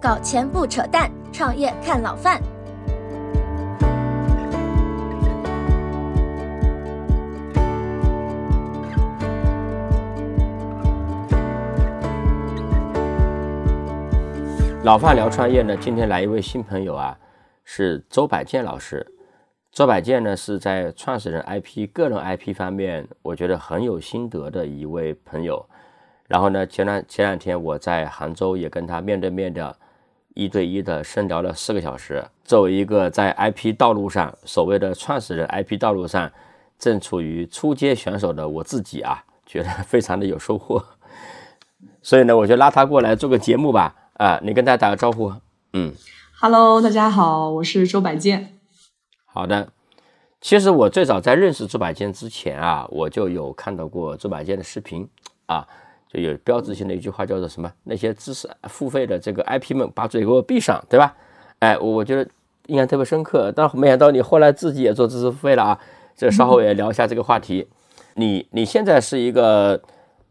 搞钱不扯淡，创业看老范。老范聊创业呢，今天来一位新朋友啊，是周百健老师。周百健呢是在创始人 IP、个人 IP 方面，我觉得很有心得的一位朋友。然后呢，前两前两天我在杭州也跟他面对面的一对一的深聊了四个小时。作为一个在 IP 道路上所谓的创始人 IP 道路上正处于初阶选手的我自己啊，觉得非常的有收获。所以呢，我就拉他过来做个节目吧。啊，你跟大家打个招呼。嗯，Hello，大家好，我是周百健。好的，其实我最早在认识周百健之前啊，我就有看到过周百健的视频啊，就有标志性的一句话叫做什么？那些知识付费的这个 IP 们，把嘴给我闭上，对吧？哎，我觉得印象特别深刻。但没想到你后来自己也做知识付费了啊，这稍后也聊一下这个话题。你你现在是一个。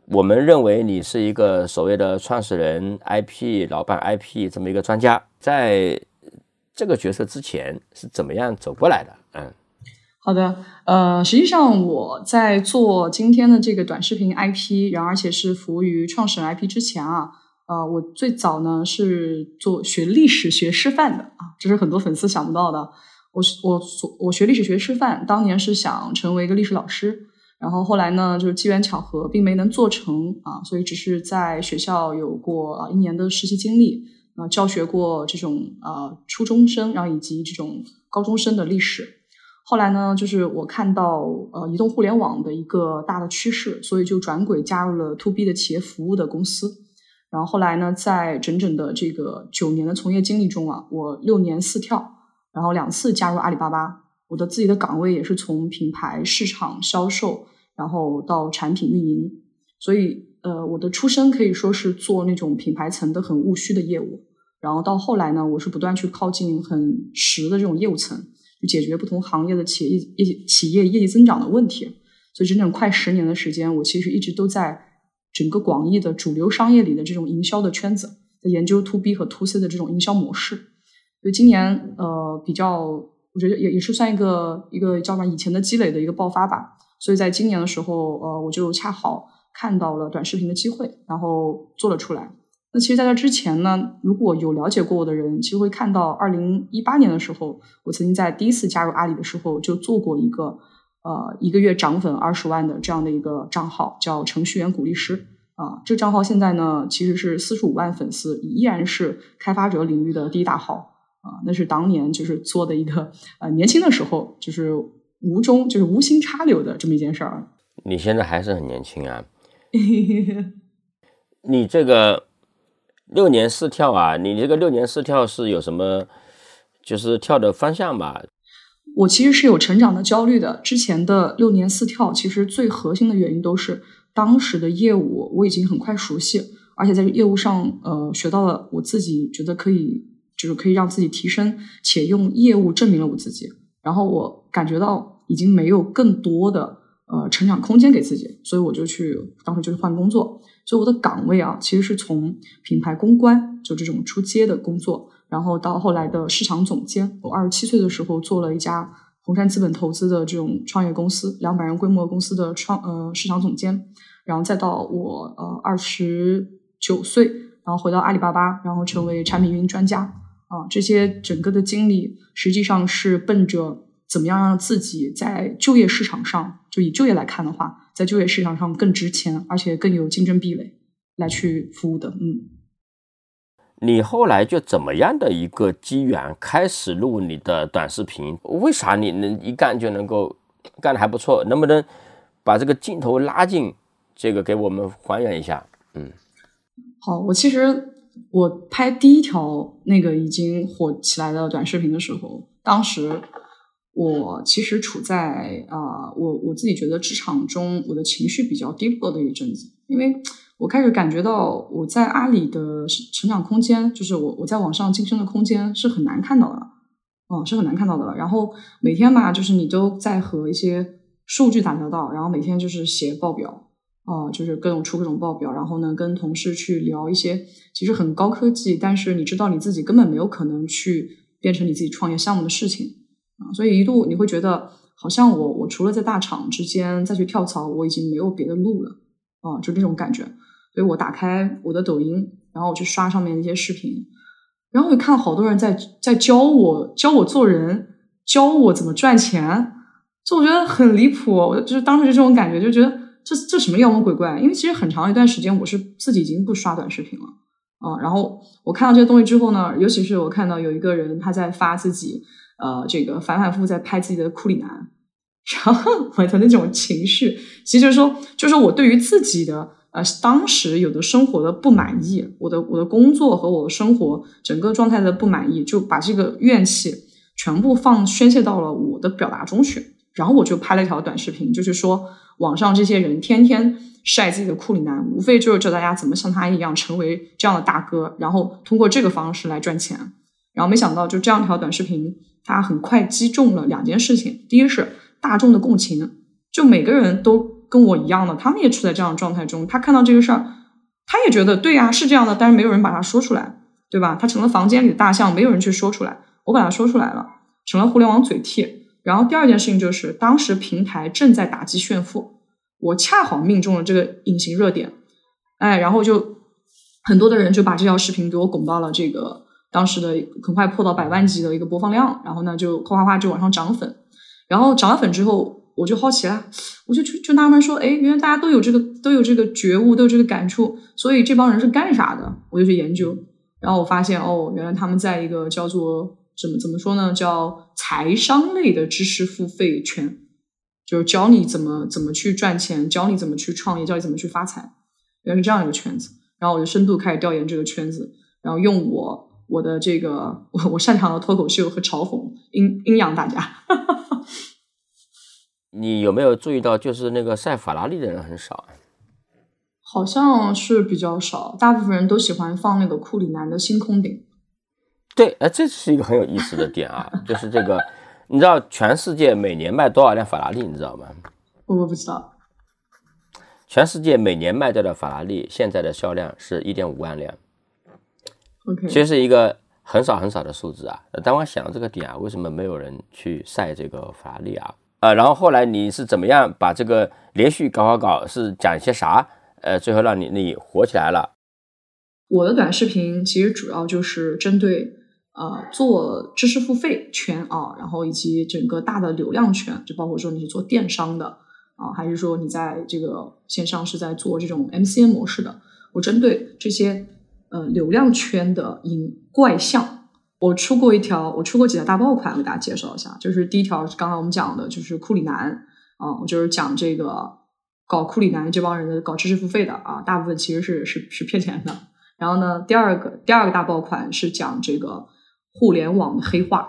我们认为你是一个所谓的创始人、IP 老板、IP 这么一个专家，在这个角色之前是怎么样走过来的？嗯，好的，呃，实际上我在做今天的这个短视频 IP，然后而且是服务于创始人 IP 之前啊，呃，我最早呢是做学历史学师范的啊，这是很多粉丝想不到的。我我所我学历史学师范，当年是想成为一个历史老师。然后后来呢，就是机缘巧合，并没能做成啊，所以只是在学校有过啊一年的实习经历，啊教学过这种啊初中生，然后以及这种高中生的历史。后来呢，就是我看到呃移动互联网的一个大的趋势，所以就转轨加入了 to B 的企业服务的公司。然后后来呢，在整整的这个九年的从业经历中啊，我六年四跳，然后两次加入阿里巴巴。我的自己的岗位也是从品牌、市场、销售，然后到产品运营，所以呃，我的出身可以说是做那种品牌层的很务虚的业务，然后到后来呢，我是不断去靠近很实的这种业务层，就解决不同行业的企业业绩、企业业绩增长的问题。所以整整快十年的时间，我其实一直都在整个广义的主流商业里的这种营销的圈子，在研究 to B 和 to C 的这种营销模式。所以今年呃比较。我觉得也也是算一个一个叫什么以前的积累的一个爆发吧，所以在今年的时候，呃，我就恰好看到了短视频的机会，然后做了出来。那其实，在这之前呢，如果有了解过我的人，其实会看到，二零一八年的时候，我曾经在第一次加入阿里的时候，就做过一个呃一个月涨粉二十万的这样的一个账号，叫程序员鼓励师啊。这个账号现在呢，其实是四十五万粉丝，依然是开发者领域的第一大号。啊，那是当年就是做的一个呃年轻的时候，就是无中就是无心插柳的这么一件事儿。你现在还是很年轻啊，你这个六年四跳啊，你这个六年四跳是有什么就是跳的方向吧？我其实是有成长的焦虑的。之前的六年四跳，其实最核心的原因都是当时的业务我已经很快熟悉，而且在业务上呃学到了我自己觉得可以。就是可以让自己提升，且用业务证明了我自己。然后我感觉到已经没有更多的呃成长空间给自己，所以我就去当时就是换工作。所以我的岗位啊，其实是从品牌公关就这种出街的工作，然后到后来的市场总监。我二十七岁的时候做了一家红杉资本投资的这种创业公司，两百人规模公司的创呃市场总监，然后再到我呃二十九岁，然后回到阿里巴巴，然后成为产品运营专家。啊，这些整个的经历实际上是奔着怎么样让自己在就业市场上，就以就业来看的话，在就业市场上更值钱，而且更有竞争壁垒来去服务的。嗯，你后来就怎么样的一个机缘开始录你的短视频？为啥你能一干就能够干的还不错？能不能把这个镜头拉近，这个给我们还原一下？嗯，好，我其实。我拍第一条那个已经火起来的短视频的时候，当时我其实处在啊，我我自己觉得职场中我的情绪比较低落的一阵子，因为我开始感觉到我在阿里的成长空间，就是我我在网上晋升的空间是很难看到的，哦，是很难看到的。然后每天吧，就是你都在和一些数据打交道，然后每天就是写报表。哦，就是各种出各种报表，然后呢，跟同事去聊一些其实很高科技，但是你知道你自己根本没有可能去变成你自己创业项目的事情啊，所以一度你会觉得好像我我除了在大厂之间再去跳槽，我已经没有别的路了啊，就这种感觉。所以我打开我的抖音，然后我去刷上面那些视频，然后我看到好多人在在教我教我做人，教我怎么赚钱，就我觉得很离谱，我就是当时就这种感觉，就觉得。这这什么妖魔鬼怪？因为其实很长一段时间我是自己已经不刷短视频了啊。然后我看到这些东西之后呢，尤其是我看到有一个人他在发自己呃这个反反复复在拍自己的库里南，然后我的那种情绪，其实就是说，就是我对于自己的呃当时有的生活的不满意，我的我的工作和我的生活整个状态的不满意，就把这个怨气全部放宣泄到了我的表达中去。然后我就拍了一条短视频，就是说。网上这些人天天晒自己的库里南，无非就是教大家怎么像他一样成为这样的大哥，然后通过这个方式来赚钱。然后没想到，就这样一条短视频，他很快击中了两件事情：第一是大众的共情，就每个人都跟我一样的，他们也处在这样的状态中，他看到这个事儿，他也觉得对呀，是这样的，但是没有人把它说出来，对吧？他成了房间里的大象，没有人去说出来，我把它说出来了，成了互联网嘴替。然后第二件事情就是，当时平台正在打击炫富，我恰好命中了这个隐形热点，哎，然后就很多的人就把这条视频给我拱到了这个当时的很快破到百万级的一个播放量，然后呢就哗哗哗就往上涨粉，然后涨了粉之后，我就好奇了，我就就就纳闷说，哎，原来大家都有这个都有这个觉悟，都有这个感触，所以这帮人是干啥的？我就去研究，然后我发现哦，原来他们在一个叫做。怎么怎么说呢？叫财商类的知识付费圈，就是教你怎么怎么去赚钱，教你怎么去创业，教你怎么去发财，原来是这样一个圈子。然后我就深度开始调研这个圈子，然后用我我的这个我我擅长的脱口秀和嘲讽阴阴阳大家。你有没有注意到，就是那个晒法拉利的人很少啊？好像是比较少，大部分人都喜欢放那个库里南的星空顶。对，哎，这是一个很有意思的点啊，就是这个，你知道全世界每年卖多少辆法拉利？你知道吗？我不知道。全世界每年卖掉的法拉利现在的销量是一点五万辆。OK，其实是一个很少很少的数字啊。当我想到这个点啊，为什么没有人去晒这个法拉利啊？呃，然后后来你是怎么样把这个连续搞搞搞，是讲一些啥？呃，最后让你你火起来了。我的短视频其实主要就是针对。呃，做知识付费圈啊，然后以及整个大的流量圈，就包括说你是做电商的啊，还是说你在这个线上是在做这种 MCN 模式的，我针对这些呃流量圈的隐怪象，我出过一条，我出过几条大爆款，给大家介绍一下。就是第一条刚刚我们讲的，就是库里南啊，我就是讲这个搞库里南这帮人的搞知识付费的啊，大部分其实是是是骗钱的。然后呢，第二个第二个大爆款是讲这个。互联网的黑化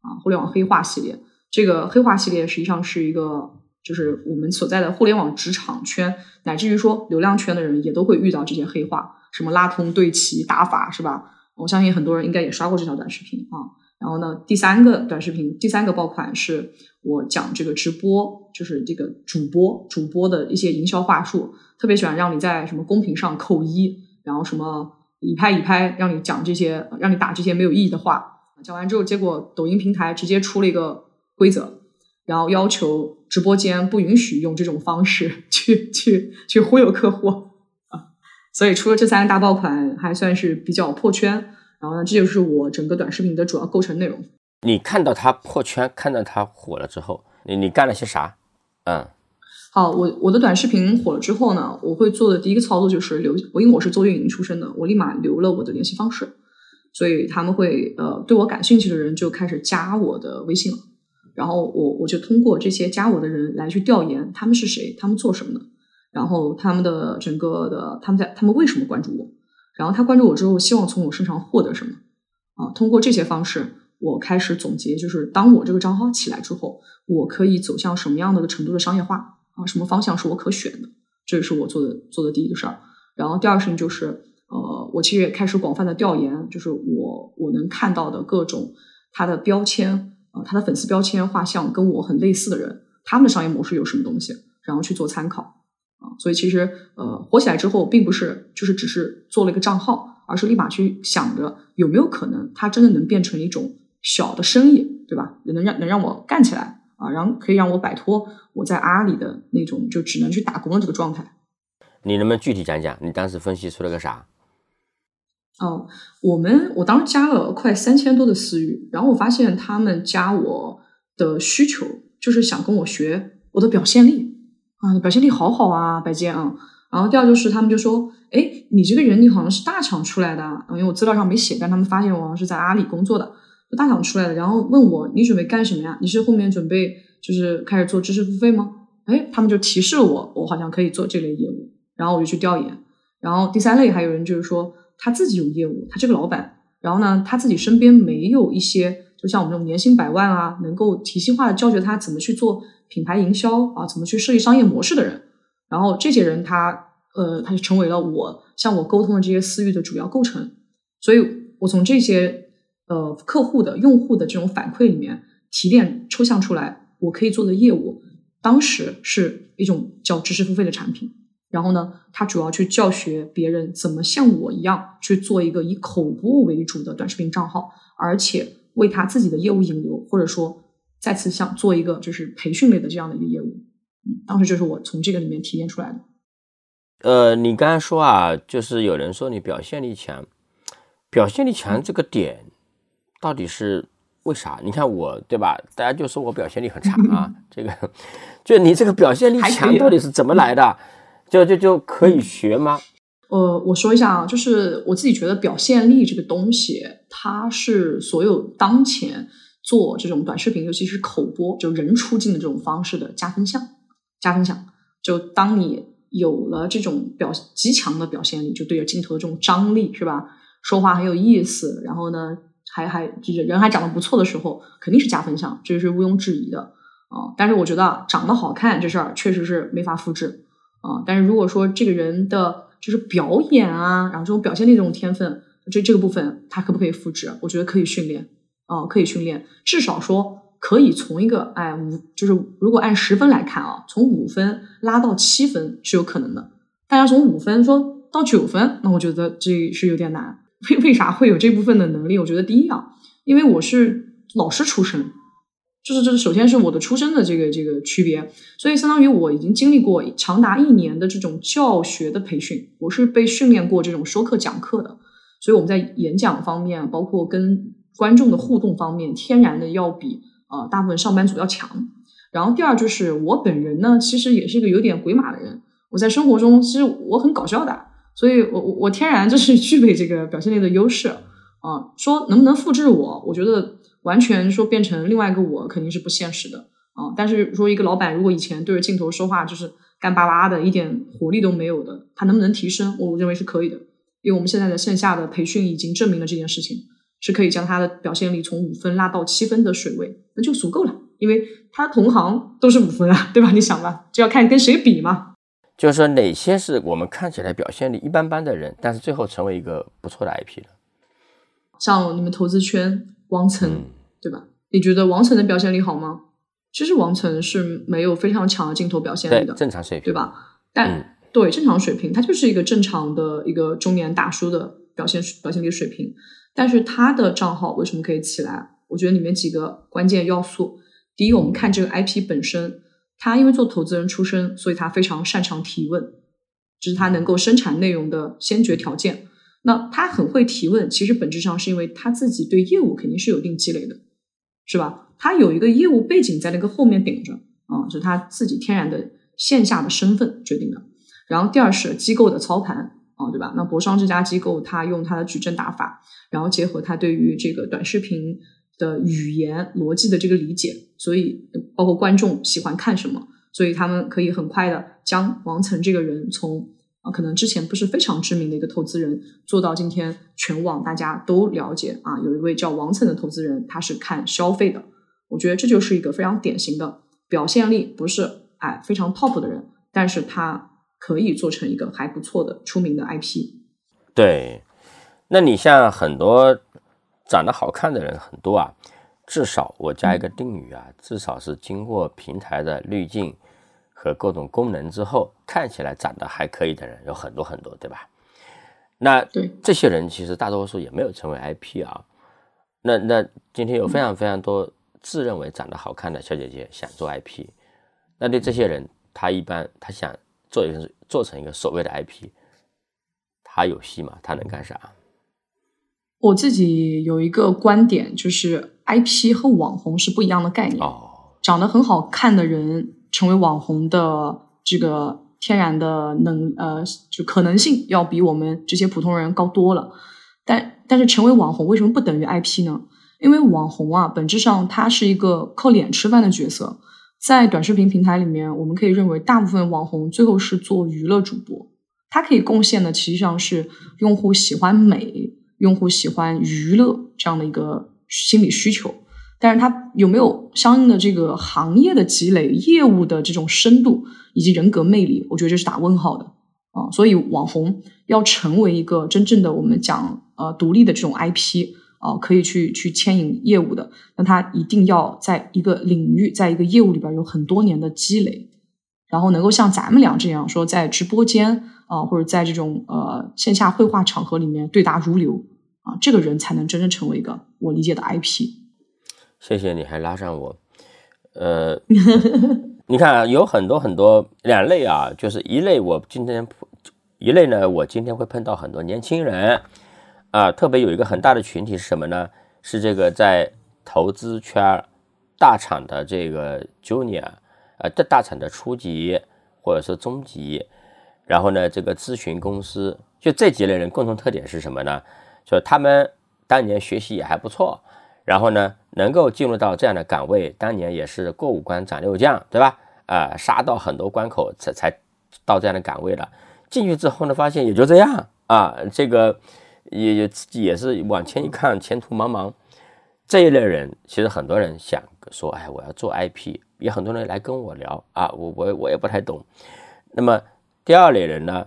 啊，互联网黑化系列，这个黑化系列实际上是一个，就是我们所在的互联网职场圈，乃至于说流量圈的人也都会遇到这些黑化，什么拉通、对齐、打法，是吧？我相信很多人应该也刷过这条短视频啊。然后呢，第三个短视频，第三个爆款是我讲这个直播，就是这个主播主播的一些营销话术，特别喜欢让你在什么公屏上扣一，然后什么。一拍一拍，让你讲这些，让你打这些没有意义的话。讲完之后，结果抖音平台直接出了一个规则，然后要求直播间不允许用这种方式 去去去忽悠客户。所以除了这三个大爆款，还算是比较破圈。然后呢，这就是我整个短视频的主要构成内容。你看到它破圈，看到它火了之后，你你干了些啥？嗯。好，我我的短视频火了之后呢，我会做的第一个操作就是留，我因为我是做运营出身的，我立马留了我的联系方式，所以他们会呃对我感兴趣的人就开始加我的微信了，然后我我就通过这些加我的人来去调研他们是谁，他们做什么的，然后他们的整个的他们在他们为什么关注我，然后他关注我之后希望从我身上获得什么啊？通过这些方式，我开始总结，就是当我这个账号起来之后，我可以走向什么样的程度的商业化。啊，什么方向是我可选的？这是我做的做的第一个事儿。然后第二个事情就是，呃，我其实也开始广泛的调研，就是我我能看到的各种他的标签，呃，他的粉丝标签画像跟我很类似的人，他们的商业模式有什么东西，然后去做参考。啊。所以其实呃，火起来之后，并不是就是只是做了一个账号，而是立马去想着有没有可能它真的能变成一种小的生意，对吧？能让能让我干起来啊，然后可以让我摆脱我在阿里的那种就只能去打工的这个状态。你能不能具体讲讲你当时分析出了个啥？哦，我们我当时加了快三千多的私域，然后我发现他们加我的需求就是想跟我学我的表现力啊，表现力好好啊，白健啊。然后第二就是他们就说，哎，你这个人你好像是大厂出来的，啊因为我资料上没写，但他们发现我好像是在阿里工作的，大厂出来的，然后问我你准备干什么呀？你是后面准备就是开始做知识付费吗？哎，他们就提示了我，我好像可以做这类业务，然后我就去调研。然后第三类还有人就是说。他自己有业务，他这个老板，然后呢，他自己身边没有一些，就像我们这种年薪百万啊，能够体系化的教学他怎么去做品牌营销啊，怎么去设计商业模式的人，然后这些人他，呃，他就成为了我向我沟通的这些私域的主要构成，所以我从这些呃客户的用户的这种反馈里面提炼抽象出来，我可以做的业务，当时是一种叫知识付费的产品。然后呢，他主要去教学别人怎么像我一样去做一个以口播为主的短视频账号，而且为他自己的业务引流，或者说再次想做一个就是培训类的这样的一个业务。嗯，当时就是我从这个里面提炼出来的。呃，你刚才说啊，就是有人说你表现力强，表现力强这个点到底是为啥？你看我对吧？大家就说我表现力很差 啊，这个就你这个表现力强到底是怎么来的？就就就可以学吗？呃，我说一下啊，就是我自己觉得表现力这个东西，它是所有当前做这种短视频，尤其是口播，就人出镜的这种方式的加分项。加分项，就当你有了这种表极强的表现力，就对着镜头的这种张力，是吧？说话很有意思，然后呢，还还就是人还长得不错的时候，肯定是加分项，这是毋庸置疑的啊。但是我觉得长得好看这事儿确实是没法复制。啊，但是如果说这个人的就是表演啊，然后这种表现力这种天分，这这个部分他可不可以复制？我觉得可以训练，啊，可以训练，至少说可以从一个哎五，就是如果按十分来看啊，从五分拉到七分是有可能的。大家从五分说到九分，那我觉得这是有点难。为为啥会有这部分的能力？我觉得第一啊，因为我是老师出身。就是这是首先是我的出身的这个这个区别，所以相当于我已经经历过长达一年的这种教学的培训，我是被训练过这种说课讲课的，所以我们在演讲方面，包括跟观众的互动方面，天然的要比啊大部分上班族要强。然后第二就是我本人呢，其实也是一个有点鬼马的人，我在生活中其实我很搞笑的，所以我我我天然就是 具备这个表现力的优势啊。说能不能复制我，我觉得。完全说变成另外一个我肯定是不现实的啊！但是说一个老板如果以前对着镜头说话就是干巴巴的，一点活力都没有的，他能不能提升？我认为是可以的，因为我们现在的线下的培训已经证明了这件事情是可以将他的表现力从五分拉到七分的水位，那就足够了，因为他同行都是五分啊，对吧？你想吧，就要看跟谁比嘛。就是说哪些是我们看起来表现力一般般的人，但是最后成为一个不错的 IP 的，像你们投资圈。王岑，对吧？你觉得王岑的表现力好吗？其实王岑是没有非常强的镜头表现力的，正常水平，对吧？但对正常水平，他就是一个正常的一个中年大叔的表现表现力水平。但是他的账号为什么可以起来？我觉得里面几个关键要素。第一，我们看这个 IP 本身，他因为做投资人出身，所以他非常擅长提问，这是他能够生产内容的先决条件。那他很会提问，其实本质上是因为他自己对业务肯定是有一定积累的，是吧？他有一个业务背景在那个后面顶着啊，是他自己天然的线下的身份决定的。然后第二是机构的操盘啊，对吧？那博商这家机构，他用他的矩阵打法，然后结合他对于这个短视频的语言逻辑的这个理解，所以包括观众喜欢看什么，所以他们可以很快的将王岑这个人从。啊，可能之前不是非常知名的一个投资人，做到今天全网大家都了解啊。有一位叫王岑的投资人，他是看消费的。我觉得这就是一个非常典型的表现力不是哎非常 top 的人，但是他可以做成一个还不错的出名的 IP。对，那你像很多长得好看的人很多啊，至少我加一个定语啊，至少是经过平台的滤镜。和各种功能之后，看起来长得还可以的人有很多很多，对吧？那对这些人其实大多数也没有成为 IP 啊。那那今天有非常非常多自认为长得好看的小姐姐想做 IP，那对这些人，他一般他想做一个做成一个所谓的 IP，他有戏吗？他能干啥？我自己有一个观点，就是 IP 和网红是不一样的概念。哦，长得很好看的人成为网红的这个天然的能呃，就可能性要比我们这些普通人高多了。但但是成为网红为什么不等于 IP 呢？因为网红啊，本质上它是一个靠脸吃饭的角色。在短视频平台里面，我们可以认为大部分网红最后是做娱乐主播，它可以贡献的实际上是用户喜欢美。用户喜欢娱乐这样的一个心理需求，但是他有没有相应的这个行业的积累、业务的这种深度以及人格魅力？我觉得这是打问号的啊。所以网红要成为一个真正的我们讲呃独立的这种 IP 啊，可以去去牵引业务的，那他一定要在一个领域，在一个业务里边有很多年的积累，然后能够像咱们俩这样说，在直播间啊，或者在这种呃线下绘画场合里面对答如流。啊，这个人才能真正成为一个我理解的 IP。谢谢你还拉上我，呃，你看啊，有很多很多两类啊，就是一类我今天一类呢，我今天会碰到很多年轻人啊，特别有一个很大的群体是什么呢？是这个在投资圈大厂的这个 junior 呃，这大厂的初级或者是中级，然后呢，这个咨询公司，就这几类人共同特点是什么呢？就他们当年学习也还不错，然后呢，能够进入到这样的岗位，当年也是过五关斩六将，对吧？啊，杀到很多关口才才到这样的岗位的。进去之后呢，发现也就这样啊，这个也也自己也是往前一看，前途茫茫。这一类人，其实很多人想说，哎，我要做 IP，也很多人来跟我聊啊，我我我也不太懂。那么第二类人呢，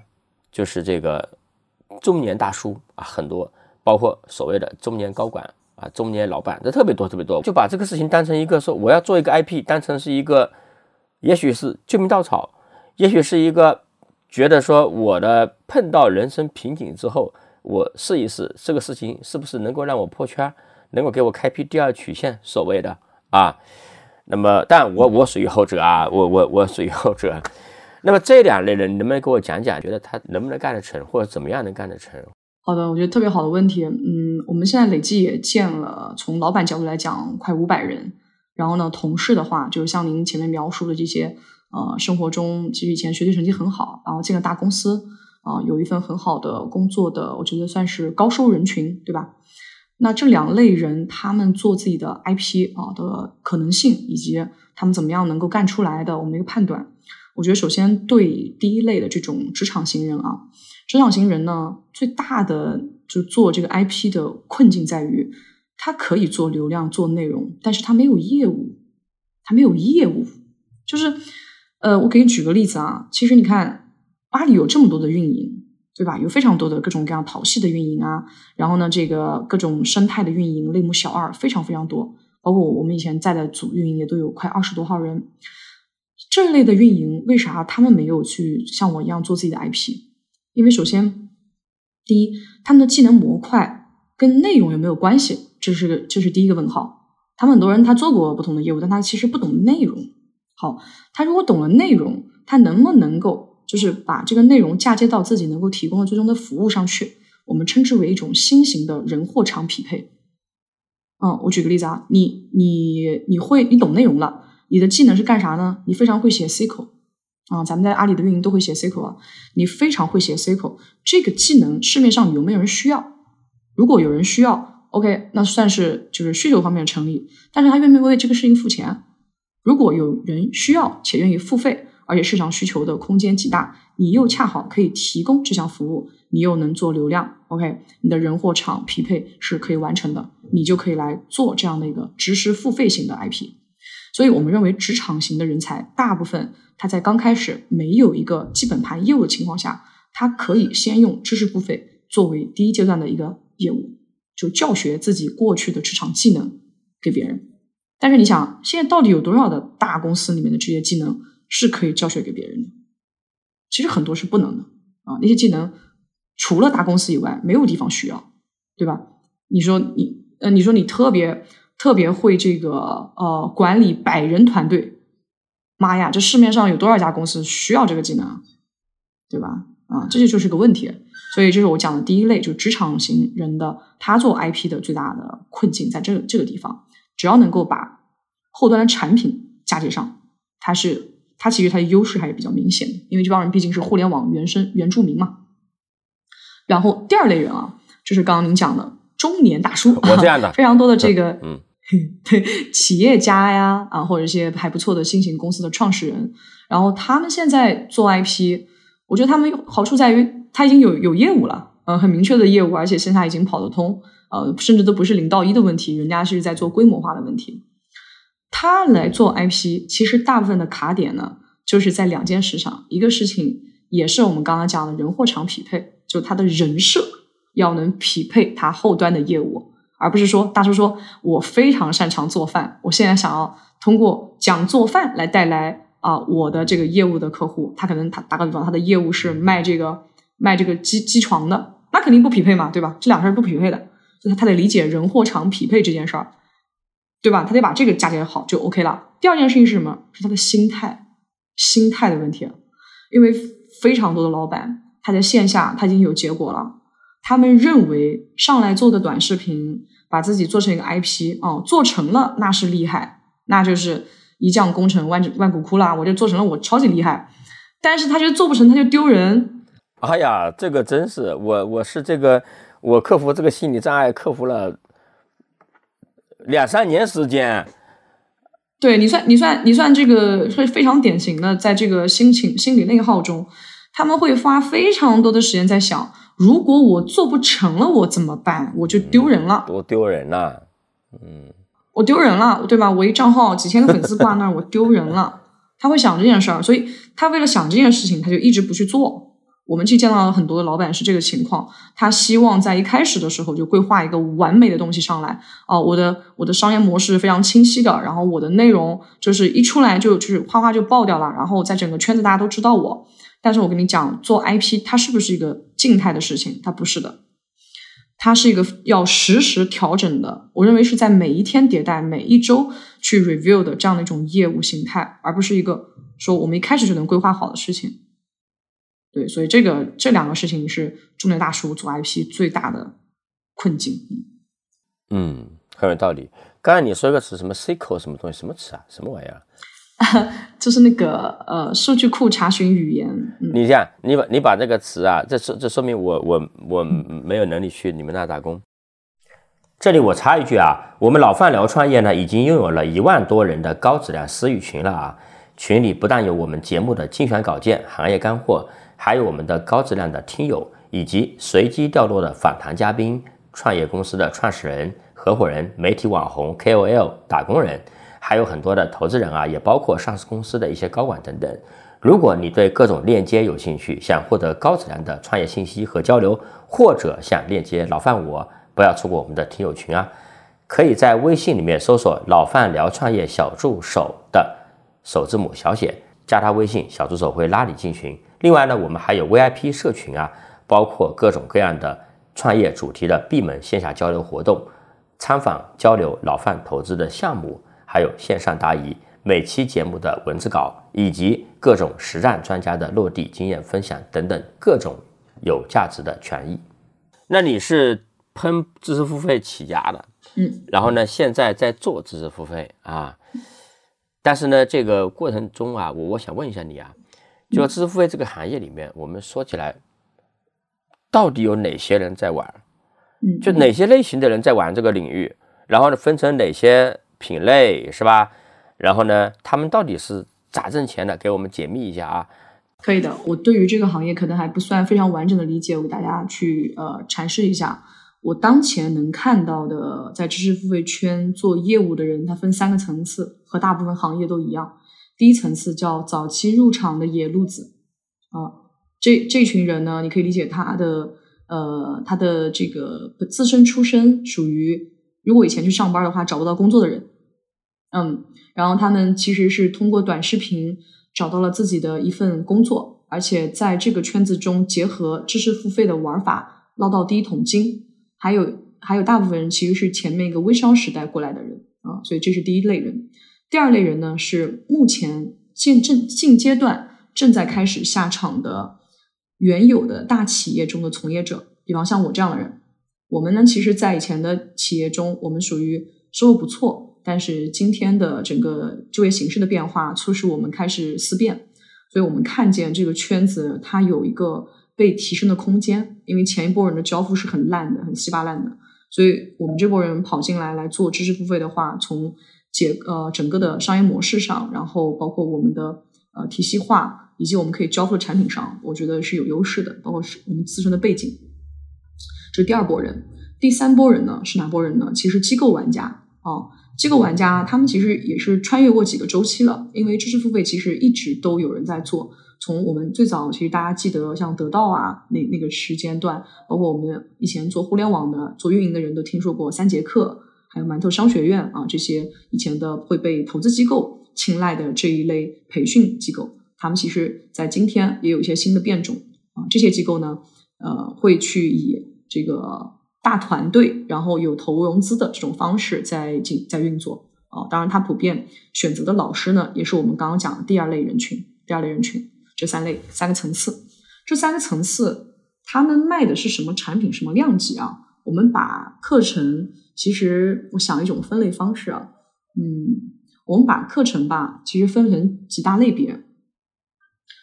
就是这个中年大叔啊，很多。包括所谓的中年高管啊，中年老板，这特别多，特别多，就把这个事情当成一个说我要做一个 IP，当成是一个，也许是救命稻草，也许是一个觉得说我的碰到人生瓶颈之后，我试一试这个事情是不是能够让我破圈，能够给我开辟第二曲线，所谓的啊，那么但我我属于后者啊，我我我属于后者，那么这两类人，能不能给我讲讲，觉得他能不能干得成，或者怎么样能干得成？好的，我觉得特别好的问题。嗯，我们现在累计也建了，从老板角度来讲，快五百人。然后呢，同事的话，就是像您前面描述的这些，呃，生活中其实以前学习成绩很好，然后进了大公司，啊，有一份很好的工作的，我觉得算是高收人群，对吧？那这两类人，他们做自己的 IP 啊的可能性，以及他们怎么样能够干出来的，我们一个判断。我觉得首先对第一类的这种职场型人啊。职场型人呢，最大的就做这个 IP 的困境在于，他可以做流量、做内容，但是他没有业务，他没有业务。就是，呃，我给你举个例子啊，其实你看，阿里有这么多的运营，对吧？有非常多的各种各样淘系的运营啊，然后呢，这个各种生态的运营，类目小二非常非常多，包括我们以前在的组运营也都有快二十多号人。这类的运营，为啥他们没有去像我一样做自己的 IP？因为首先，第一，他们的技能模块跟内容有没有关系？这是个，这是第一个问号。他们很多人他做过不同的业务，但他其实不懂内容。好，他如果懂了内容，他能不能够就是把这个内容嫁接到自己能够提供的最终的服务上去？我们称之为一种新型的人货场匹配。嗯，我举个例子啊，你你你会你懂内容了，你的技能是干啥呢？你非常会写 SQL。啊，咱们在阿里的运营都会写 SQL 啊，你非常会写 SQL，这个技能市面上有没有人需要？如果有人需要，OK，那算是就是需求方面成立，但是他愿不愿意为这个事情付钱？如果有人需要且愿意付费，而且市场需求的空间极大，你又恰好可以提供这项服务，你又能做流量，OK，你的人货场匹配是可以完成的，你就可以来做这样的一个知识付费型的 IP。所以我们认为，职场型的人才大部分他在刚开始没有一个基本盘业务的情况下，他可以先用知识付费作为第一阶段的一个业务，就教学自己过去的职场技能给别人。但是你想，现在到底有多少的大公司里面的这些技能是可以教学给别人的，其实很多是不能的啊。那些技能除了大公司以外，没有地方需要，对吧？你说你呃，你说你特别特别会这个呃管理百人团队，妈呀，这市面上有多少家公司需要这个技能，对吧？啊，这就就是个问题。所以这是我讲的第一类，就职场型人的他做 IP 的最大的困境，在这个这个地方，只要能够把后端的产品嫁接上，它是它其实它的优势还是比较明显的，因为这帮人毕竟是互联网原生原住民嘛。然后第二类人啊，就是刚刚您讲的中年大叔，我这样的 非常多的这个嗯，对企业家呀啊，或者一些还不错的新型公司的创始人，然后他们现在做 IP，我觉得他们好处在于。他已经有有业务了，呃，很明确的业务，而且线下已经跑得通，呃，甚至都不是零到一的问题，人家是在做规模化的问题。他来做 IP，其实大部分的卡点呢，就是在两件事上，一个事情也是我们刚刚讲的人货场匹配，就他的人设要能匹配他后端的业务，而不是说大叔说我非常擅长做饭，我现在想要通过讲做饭来带来啊我的这个业务的客户，他可能他打个比方，他的业务是卖这个。卖这个机机床的，那肯定不匹配嘛，对吧？这两事儿不匹配的，所以他得理解人货场匹配这件事儿，对吧？他得把这个嫁接好就 OK 了。第二件事情是什么？是他的心态，心态的问题。因为非常多的老板，他在线下他已经有结果了，他们认为上来做个短视频，把自己做成一个 IP，哦，做成了那是厉害，那就是一将功成万万骨枯啦。我就做成了，我超级厉害。但是他就做不成，他就丢人。哎呀，这个真是我，我是这个，我克服这个心理障碍，克服了两三年时间。对你算，你算，你算这个是非常典型的，在这个心情心理内耗中，他们会花非常多的时间在想：如果我做不成了，我怎么办？我就丢人了，多丢人呐，嗯，我丢人了，对吧？我一账号几千个粉丝挂那儿，我丢人了。他会想这件事儿，所以他为了想这件事情，他就一直不去做。我们去见到了很多的老板是这个情况，他希望在一开始的时候就规划一个完美的东西上来啊，我的我的商业模式非常清晰的，然后我的内容就是一出来就就是哗哗就爆掉了，然后在整个圈子大家都知道我。但是我跟你讲，做 IP 它是不是一个静态的事情？它不是的，它是一个要实时调整的。我认为是在每一天迭代、每一周去 review 的这样的一种业务形态，而不是一个说我们一开始就能规划好的事情。对，所以这个这两个事情是中年大叔做 IP 最大的困境。嗯，很有道理。刚才你说一个词什么 cycle 什么东西，什么词啊？什么玩意儿？就是那个呃，数据库查询语言。你这样，你把你把这个词啊，这说这说明我我我没有能力去你们那打工。这里我插一句啊，我们老范聊创业呢，已经拥有了一万多人的高质量私域群了啊。群里不但有我们节目的精选稿件、行业干货。还有我们的高质量的听友，以及随机掉落的访谈嘉宾、创业公司的创始人、合伙人、媒体网红、KOL、打工人，还有很多的投资人啊，也包括上市公司的一些高管等等。如果你对各种链接有兴趣，想获得高质量的创业信息和交流，或者想链接老范我，不要错过我们的听友群啊！可以在微信里面搜索“老范聊创业小助手”的首字母小写，加他微信，小助手会拉你进群。另外呢，我们还有 VIP 社群啊，包括各种各样的创业主题的闭门线下交流活动、参访交流老范投资的项目，还有线上答疑、每期节目的文字稿，以及各种实战专家的落地经验分享等等各种有价值的权益。那你是喷知识付费起家的，嗯，然后呢，现在在做知识付费啊，但是呢，这个过程中啊，我我想问一下你啊。就知识付费这个行业里面，我们说起来，到底有哪些人在玩？嗯，就哪些类型的人在玩这个领域？然后呢，分成哪些品类，是吧？然后呢，他们到底是咋挣钱的？给我们解密一下啊！可以的，我对于这个行业可能还不算非常完整的理解，我给大家去呃阐释一下。我当前能看到的，在知识付费圈做业务的人，他分三个层次，和大部分行业都一样。第一层次叫早期入场的野路子啊，这这群人呢，你可以理解他的呃他的这个自身出身属于如果以前去上班的话找不到工作的人，嗯，然后他们其实是通过短视频找到了自己的一份工作，而且在这个圈子中结合知识付费的玩法，捞到第一桶金。还有还有大部分人其实是前面一个微商时代过来的人啊，所以这是第一类人。第二类人呢是目前现正现阶段正在开始下场的原有的大企业中的从业者，比方像我这样的人。我们呢，其实，在以前的企业中，我们属于收入不错，但是今天的整个就业形势的变化，促使我们开始思变，所以我们看见这个圈子它有一个被提升的空间，因为前一波人的交付是很烂的，很稀巴烂的，所以我们这波人跑进来来做知识付费的话，从解呃整个的商业模式上，然后包括我们的呃体系化，以及我们可以交付的产品上，我觉得是有优势的，包括是我们自身的背景。这是第二波人，第三波人呢是哪波人呢？其实机构玩家啊，机构玩家他们其实也是穿越过几个周期了，因为知识付费其实一直都有人在做。从我们最早，其实大家记得像得到啊那那个时间段，包括我们以前做互联网的、做运营的人都听说过三节课，还有馒头商学院啊这些以前的会被投资机构青睐的这一类培训机构，他们其实在今天也有一些新的变种啊。这些机构呢，呃，会去以这个大团队，然后有投融资的这种方式在进在运作啊，当然，它普遍选择的老师呢，也是我们刚刚讲的第二类人群。第二类人群，这三类三个层次，这三个层次，他们卖的是什么产品，什么量级啊？我们把课程，其实我想一种分类方式啊，嗯，我们把课程吧，其实分成几大类别，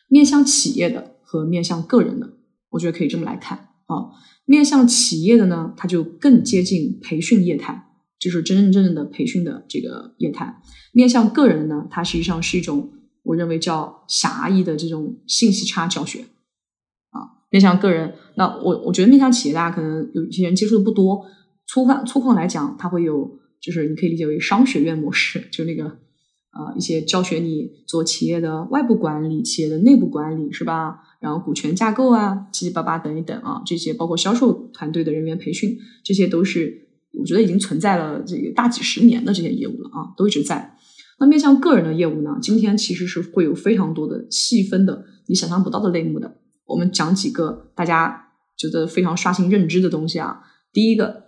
面向企业的和面向个人的，我觉得可以这么来看啊。面向企业的呢，它就更接近培训业态，就是真真正正的培训的这个业态。面向个人呢，它实际上是一种我认为叫狭义的这种信息差教学啊。面向个人，那我我觉得面向企业，大家可能有一些人接触的不多。粗泛粗犷来讲，它会有就是你可以理解为商学院模式，就那个。啊，一些教学你做企业的外部管理、企业的内部管理，是吧？然后股权架构啊，七七八八等一等啊，这些包括销售团队的人员培训，这些都是我觉得已经存在了这个大几十年的这些业务了啊，都一直在。那面向个人的业务呢，今天其实是会有非常多的细分的你想象不到的类目的。我们讲几个大家觉得非常刷新认知的东西啊。第一个，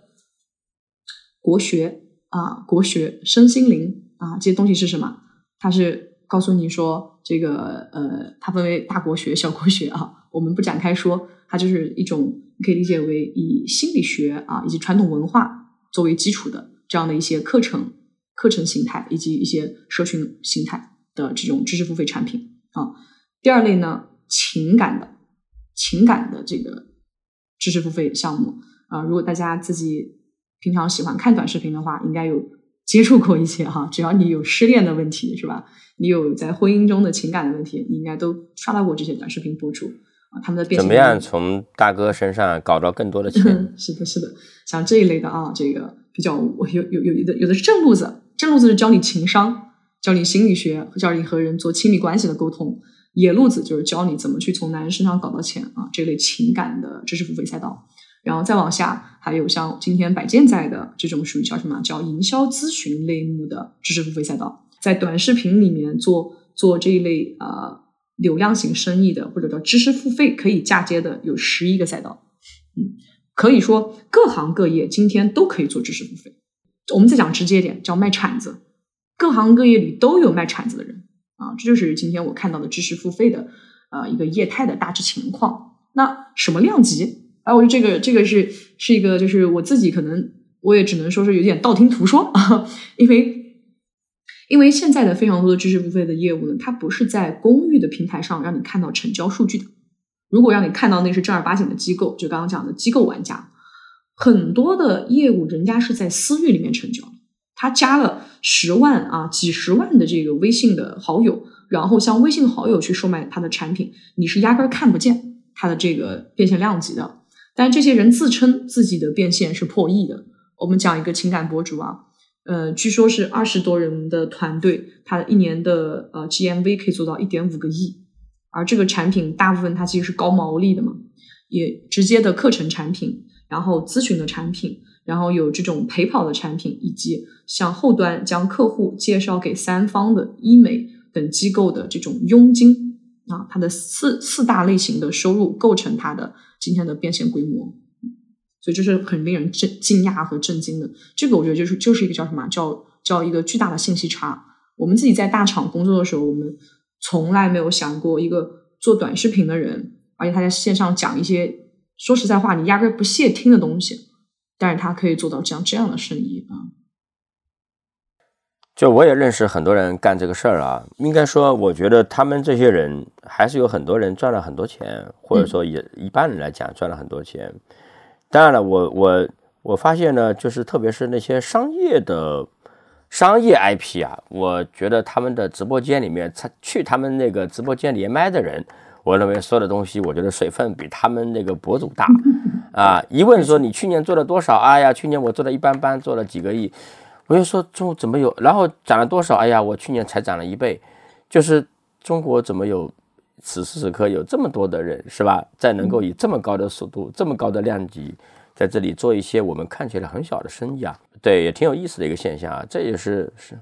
国学啊，国学、身心灵。啊，这些东西是什么？它是告诉你说，这个呃，它分为大国学、小国学啊。我们不展开说，它就是一种你可以理解为以心理学啊以及传统文化作为基础的这样的一些课程、课程形态以及一些社群形态的这种知识付费产品啊。第二类呢，情感的情感的这个知识付费项目啊。如果大家自己平常喜欢看短视频的话，应该有。接触过一些哈，只要你有失恋的问题是吧？你有在婚姻中的情感的问题，你应该都刷到过这些短视频博主啊，他们的变怎么样从大哥身上搞到更多的钱？是的，是的，像这一类的啊，这个比较我有有有的有的是正路子，正路子是教你情商，教你心理学，教你和人做亲密关系的沟通；野路子就是教你怎么去从男人身上搞到钱啊，这类情感的知识付费赛道。然后再往下，还有像今天摆件在的这种属于叫什么？叫营销咨询类目的知识付费赛道，在短视频里面做做这一类呃流量型生意的，或者叫知识付费可以嫁接的，有十一个赛道。嗯，可以说各行各业今天都可以做知识付费。我们再讲直接点，叫卖铲子，各行各业里都有卖铲子的人啊，这就是今天我看到的知识付费的呃一个业态的大致情况。那什么量级？哎，我觉得这个这个是是一个，就是我自己可能我也只能说是有点道听途说啊，因为因为现在的非常多的知识付费的业务呢，它不是在公域的平台上让你看到成交数据的。如果让你看到那是正儿八经的机构，就刚刚讲的机构玩家，很多的业务人家是在私域里面成交，他加了十万啊几十万的这个微信的好友，然后向微信好友去售卖他的产品，你是压根儿看不见他的这个变现量级的。但这些人自称自己的变现是破亿的。我们讲一个情感博主啊，呃，据说是二十多人的团队，他一年的呃 GMV 可以做到一点五个亿。而这个产品大部分它其实是高毛利的嘛，也直接的课程产品，然后咨询的产品，然后有这种陪跑的产品，以及向后端将客户介绍给三方的医美、等机构的这种佣金啊，它的四四大类型的收入构成它的今天的变现规模，所以这是很令人震惊讶和震惊的。这个我觉得就是就是一个叫什么叫叫一个巨大的信息差。我们自己在大厂工作的时候，我们从来没有想过一个做短视频的人，而且他在线上讲一些说实在话你压根不屑听的东西，但是他可以做到这样这样的生意啊。就我也认识很多人干这个事儿啊，应该说，我觉得他们这些人还是有很多人赚了很多钱，或者说也一般人来讲赚了很多钱。当然了，我我我发现呢，就是特别是那些商业的商业 IP 啊，我觉得他们的直播间里面，他去他们那个直播间连麦的人，我认为说的东西，我觉得水分比他们那个博主大 啊。一问说你去年做了多少？哎呀，去年我做的一般般，做了几个亿。我就说中怎么有，然后涨了多少？哎呀，我去年才涨了一倍，就是中国怎么有此时此刻有这么多的人是吧，在能够以这么高的速度、这么高的量级，在这里做一些我们看起来很小的生意啊？对，也挺有意思的一个现象啊。这也是是，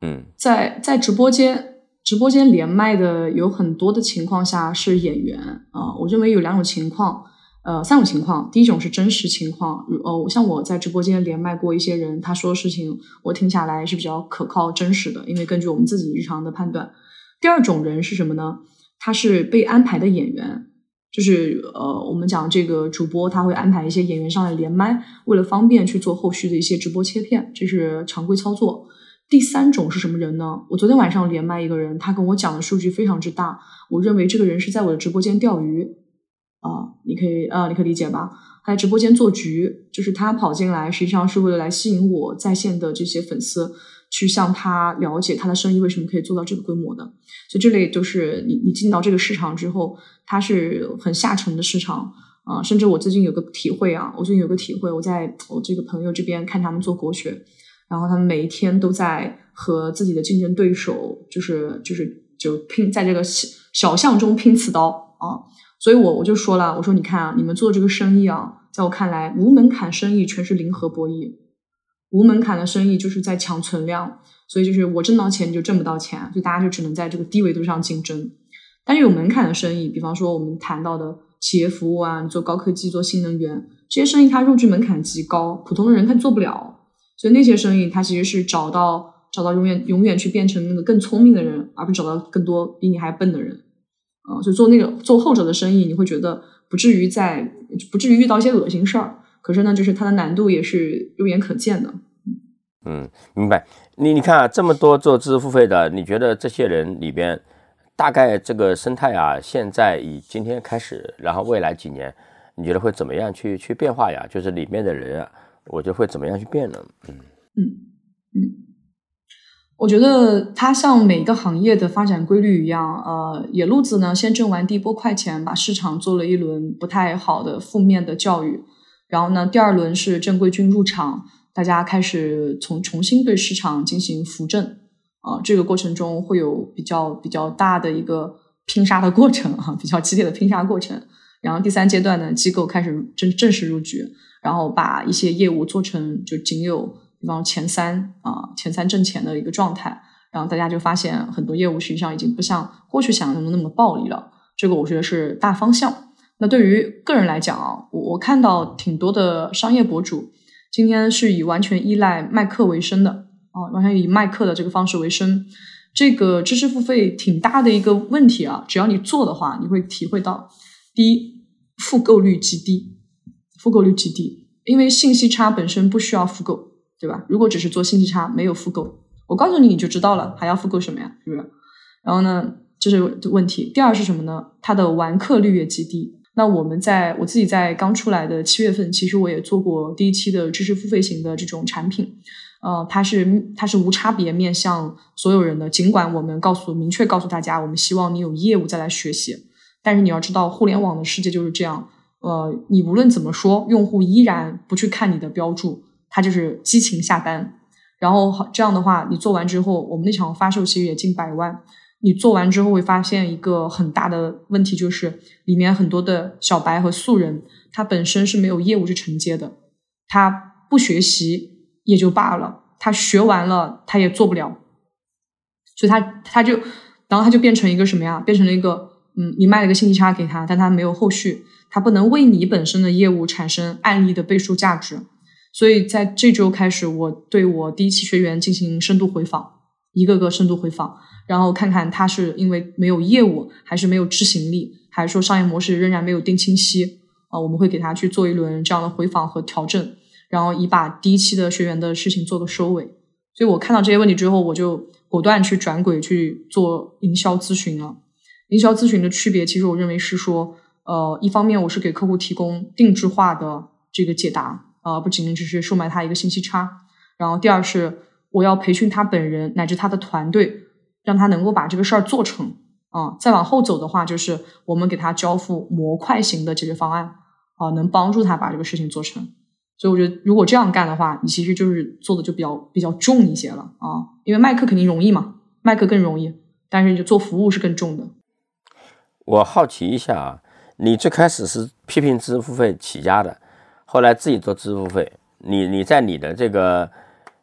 嗯，在在直播间直播间连麦的有很多的情况下是演员啊，我认为有两种情况。呃，三种情况，第一种是真实情况，呃，像我在直播间连麦过一些人，他说的事情我听下来是比较可靠、真实的，因为根据我们自己日常的判断。第二种人是什么呢？他是被安排的演员，就是呃，我们讲这个主播他会安排一些演员上来连麦，为了方便去做后续的一些直播切片，这是常规操作。第三种是什么人呢？我昨天晚上连麦一个人，他跟我讲的数据非常之大，我认为这个人是在我的直播间钓鱼。啊，你可以啊，你可以理解吧？他在直播间做局，就是他跑进来，实际上是为了来吸引我在线的这些粉丝，去向他了解他的生意为什么可以做到这个规模的。所以这类就是你你进到这个市场之后，它是很下沉的市场啊。甚至我最近有个体会啊，我最近有个体会，我在我这个朋友这边看他们做国学，然后他们每一天都在和自己的竞争对手，就是就是就拼在这个小小巷中拼刺刀啊。所以，我我就说了，我说你看啊，你们做这个生意啊，在我看来，无门槛生意全是零和博弈，无门槛的生意就是在抢存量，所以就是我挣到钱你就挣不到钱，所以大家就只能在这个低维度上竞争。但是有门槛的生意，比方说我们谈到的企业服务啊，做高科技、做新能源这些生意，它入局门槛极高，普通的人他做不了，所以那些生意它其实是找到找到永远永远去变成那个更聪明的人，而不是找到更多比你还笨的人。啊，所以做那个做后者的生意，你会觉得不至于在不至于遇到一些恶心事儿。可是呢，就是它的难度也是肉眼可见的。嗯，明白。你你看啊，这么多做知识付费的，你觉得这些人里边，大概这个生态啊，现在以今天开始，然后未来几年，你觉得会怎么样去去变化呀？就是里面的人，啊我觉得会怎么样去变呢？嗯嗯嗯。我觉得它像每个行业的发展规律一样，呃，野路子呢先挣完第一波快钱，把市场做了一轮不太好的负面的教育，然后呢，第二轮是正规军入场，大家开始从重新对市场进行扶正，啊，这个过程中会有比较比较大的一个拼杀的过程啊，比较激烈的拼杀过程，然后第三阶段呢，机构开始正正式入局，然后把一些业务做成就仅有。比方前三啊，前三挣钱的一个状态，然后大家就发现很多业务实际上已经不像过去想象的那么暴利了。这个我觉得是大方向。那对于个人来讲啊，我我看到挺多的商业博主今天是以完全依赖卖课为生的啊，完全以卖课的这个方式为生。这个知识付费挺大的一个问题啊，只要你做的话，你会体会到：第一，复购率极低，复购率极低，因为信息差本身不需要复购。对吧？如果只是做信息差，没有复购，我告诉你你就知道了，还要复购什么呀？是不是？然后呢，这是问题。第二是什么呢？它的完客率也极低。那我们在我自己在刚出来的七月份，其实我也做过第一期的知识付费型的这种产品，呃，它是它是无差别面向所有人的。尽管我们告诉明确告诉大家，我们希望你有业务再来学习，但是你要知道，互联网的世界就是这样。呃，你无论怎么说，用户依然不去看你的标注。他就是激情下单，然后这样的话，你做完之后，我们那场发售其实也近百万。你做完之后会发现一个很大的问题，就是里面很多的小白和素人，他本身是没有业务去承接的，他不学习也就罢了，他学完了他也做不了，所以他他就，然后他就变成一个什么呀？变成了一个，嗯，你卖了一个信息差给他，但他没有后续，他不能为你本身的业务产生案例的倍数价值。所以在这周开始，我对我第一期学员进行深度回访，一个个深度回访，然后看看他是因为没有业务，还是没有执行力，还是说商业模式仍然没有定清晰啊？我们会给他去做一轮这样的回访和调整，然后以把第一期的学员的事情做个收尾。所以我看到这些问题之后，我就果断去转轨去做营销咨询了。营销咨询的区别，其实我认为是说，呃，一方面我是给客户提供定制化的这个解答。啊，不仅仅只是售卖他一个信息差，然后第二是我要培训他本人乃至他的团队，让他能够把这个事儿做成啊。再往后走的话，就是我们给他交付模块型的解决方案啊，能帮助他把这个事情做成。所以我觉得，如果这样干的话，你其实就是做的就比较比较重一些了啊。因为卖课肯定容易嘛，卖课更容易，但是你就做服务是更重的。我好奇一下啊，你最开始是批评支付费起家的。后来自己做支付费，你你在你的这个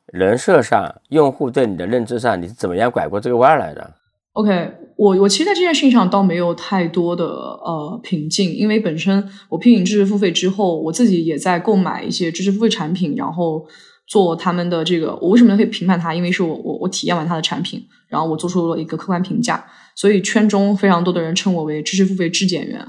人设上，用户对你的认知上，你是怎么样拐过这个弯来的？OK，我我其实在这件事情上倒没有太多的呃瓶颈，因为本身我聘请知识付费之后，我自己也在购买一些知识付费产品，然后做他们的这个。我为什么可以评判它？因为是我我我体验完它的产品，然后我做出了一个客观评价，所以圈中非常多的人称我为知识付费质检员。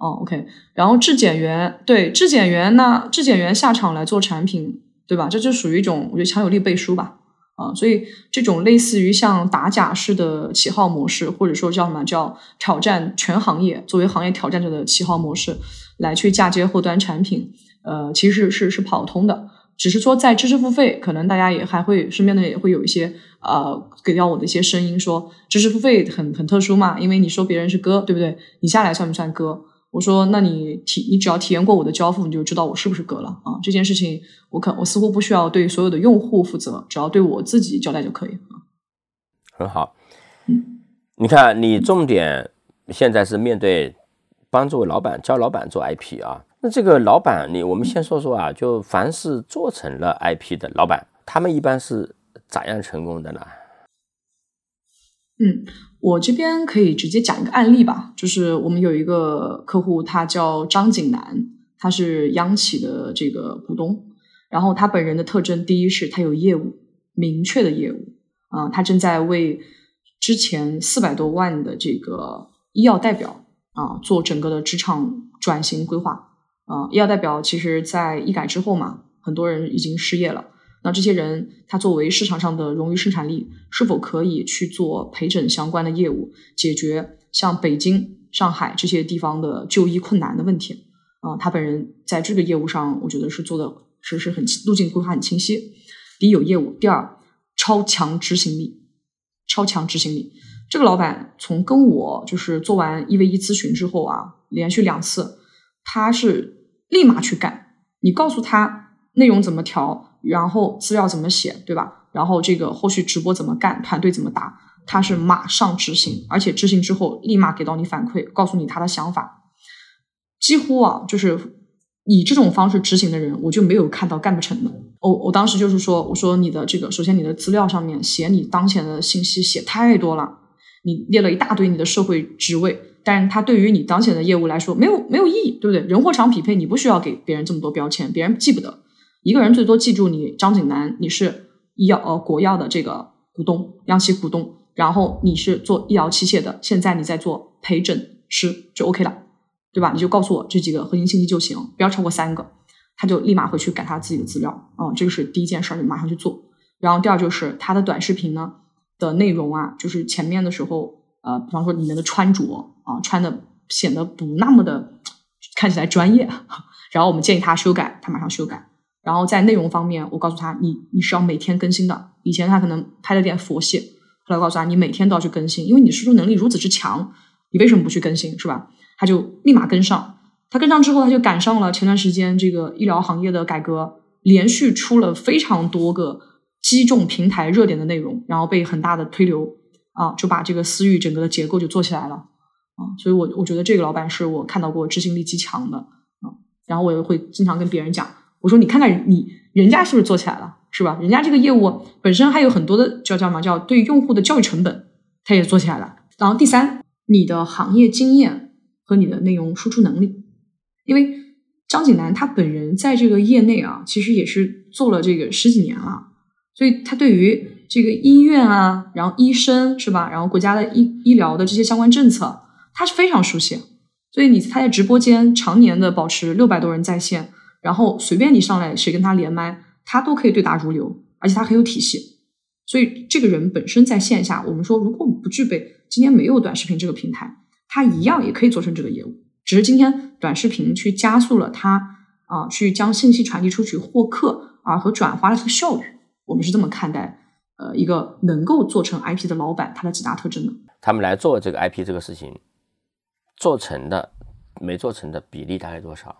哦，OK，然后质检员对质检员，那质检员下场来做产品，对吧？这就属于一种我觉得强有力背书吧，啊，所以这种类似于像打假式的旗号模式，或者说叫什么叫挑战全行业，作为行业挑战者的旗号模式来去嫁接后端产品，呃，其实是是跑通的，只是说在知识付费，可能大家也还会身边的也会有一些呃给到我的一些声音，说知识付费很很特殊嘛，因为你说别人是哥，对不对？你下来算不算哥？我说，那你体你只要体验过我的交付，你就知道我是不是哥了啊？这件事情，我可我似乎不需要对所有的用户负责，只要对我自己交代就可以啊。很好，嗯，你看，你重点现在是面对帮助老板教老板做 IP 啊。那这个老板，你我们先说说啊，就凡是做成了 IP 的老板，他们一般是咋样成功的呢？嗯。我这边可以直接讲一个案例吧，就是我们有一个客户，他叫张景南，他是央企的这个股东。然后他本人的特征，第一是他有业务，明确的业务啊，他正在为之前四百多万的这个医药代表啊做整个的职场转型规划啊。医药代表其实在医改之后嘛，很多人已经失业了。那这些人，他作为市场上的冗余生产力，是否可以去做陪诊相关的业务，解决像北京、上海这些地方的就医困难的问题？啊，他本人在这个业务上，我觉得是做的是是很路径规划很清晰。第一有业务，第二超强执行力，超强执行力。这个老板从跟我就是做完一 v 一咨询之后啊，连续两次，他是立马去干。你告诉他内容怎么调。然后资料怎么写，对吧？然后这个后续直播怎么干，团队怎么打，他是马上执行，而且执行之后立马给到你反馈，告诉你他的想法。几乎啊，就是以这种方式执行的人，我就没有看到干不成的。我我当时就是说，我说你的这个，首先你的资料上面写你当前的信息写太多了，你列了一大堆你的社会职位，但是他对于你当前的业务来说没有没有意义，对不对？人货场匹配，你不需要给别人这么多标签，别人记不得。一个人最多记住你张景南，你是医药呃国药的这个股东，央企股东，然后你是做医疗器械的，现在你在做陪诊师就 OK 了，对吧？你就告诉我这几个核心信息就行，不要超过三个，他就立马回去改他自己的资料，嗯，这个是第一件事儿，就马上去做。然后第二就是他的短视频呢的内容啊，就是前面的时候呃，比方说里面的穿着啊，穿的显得不那么的看起来专业，然后我们建议他修改，他马上修改。然后在内容方面，我告诉他，你你是要每天更新的。以前他可能拍了点佛系，后来告诉他，你每天都要去更新，因为你输出能力如此之强，你为什么不去更新，是吧？他就立马跟上。他跟上之后，他就赶上了前段时间这个医疗行业的改革，连续出了非常多个击中平台热点的内容，然后被很大的推流啊，就把这个私域整个的结构就做起来了啊。所以我我觉得这个老板是我看到过执行力极强的啊。然后我也会经常跟别人讲。我说你看看你人家是不是做起来了？是吧？人家这个业务本身还有很多的叫叫什么叫对用户的教育成本，他也做起来了。然后第三，你的行业经验和你的内容输出能力，因为张景南他本人在这个业内啊，其实也是做了这个十几年了，所以他对于这个医院啊，然后医生是吧，然后国家的医医疗的这些相关政策，他是非常熟悉。所以你他在直播间常年的保持六百多人在线，然后随便你上来谁跟他连麦，他都可以对答如流，而且他很有体系。所以这个人本身在线下，我们说如果我们不具备今天没有短视频这个平台，他一样也可以做成这个业务。只是今天短视频去加速了他啊，去将信息传递出去、获客啊和转发的这个效率。我们是这么看待呃一个能够做成 IP 的老板他的几大特征的。他们来做这个 IP 这个事情。做成的没做成的比例大概多少？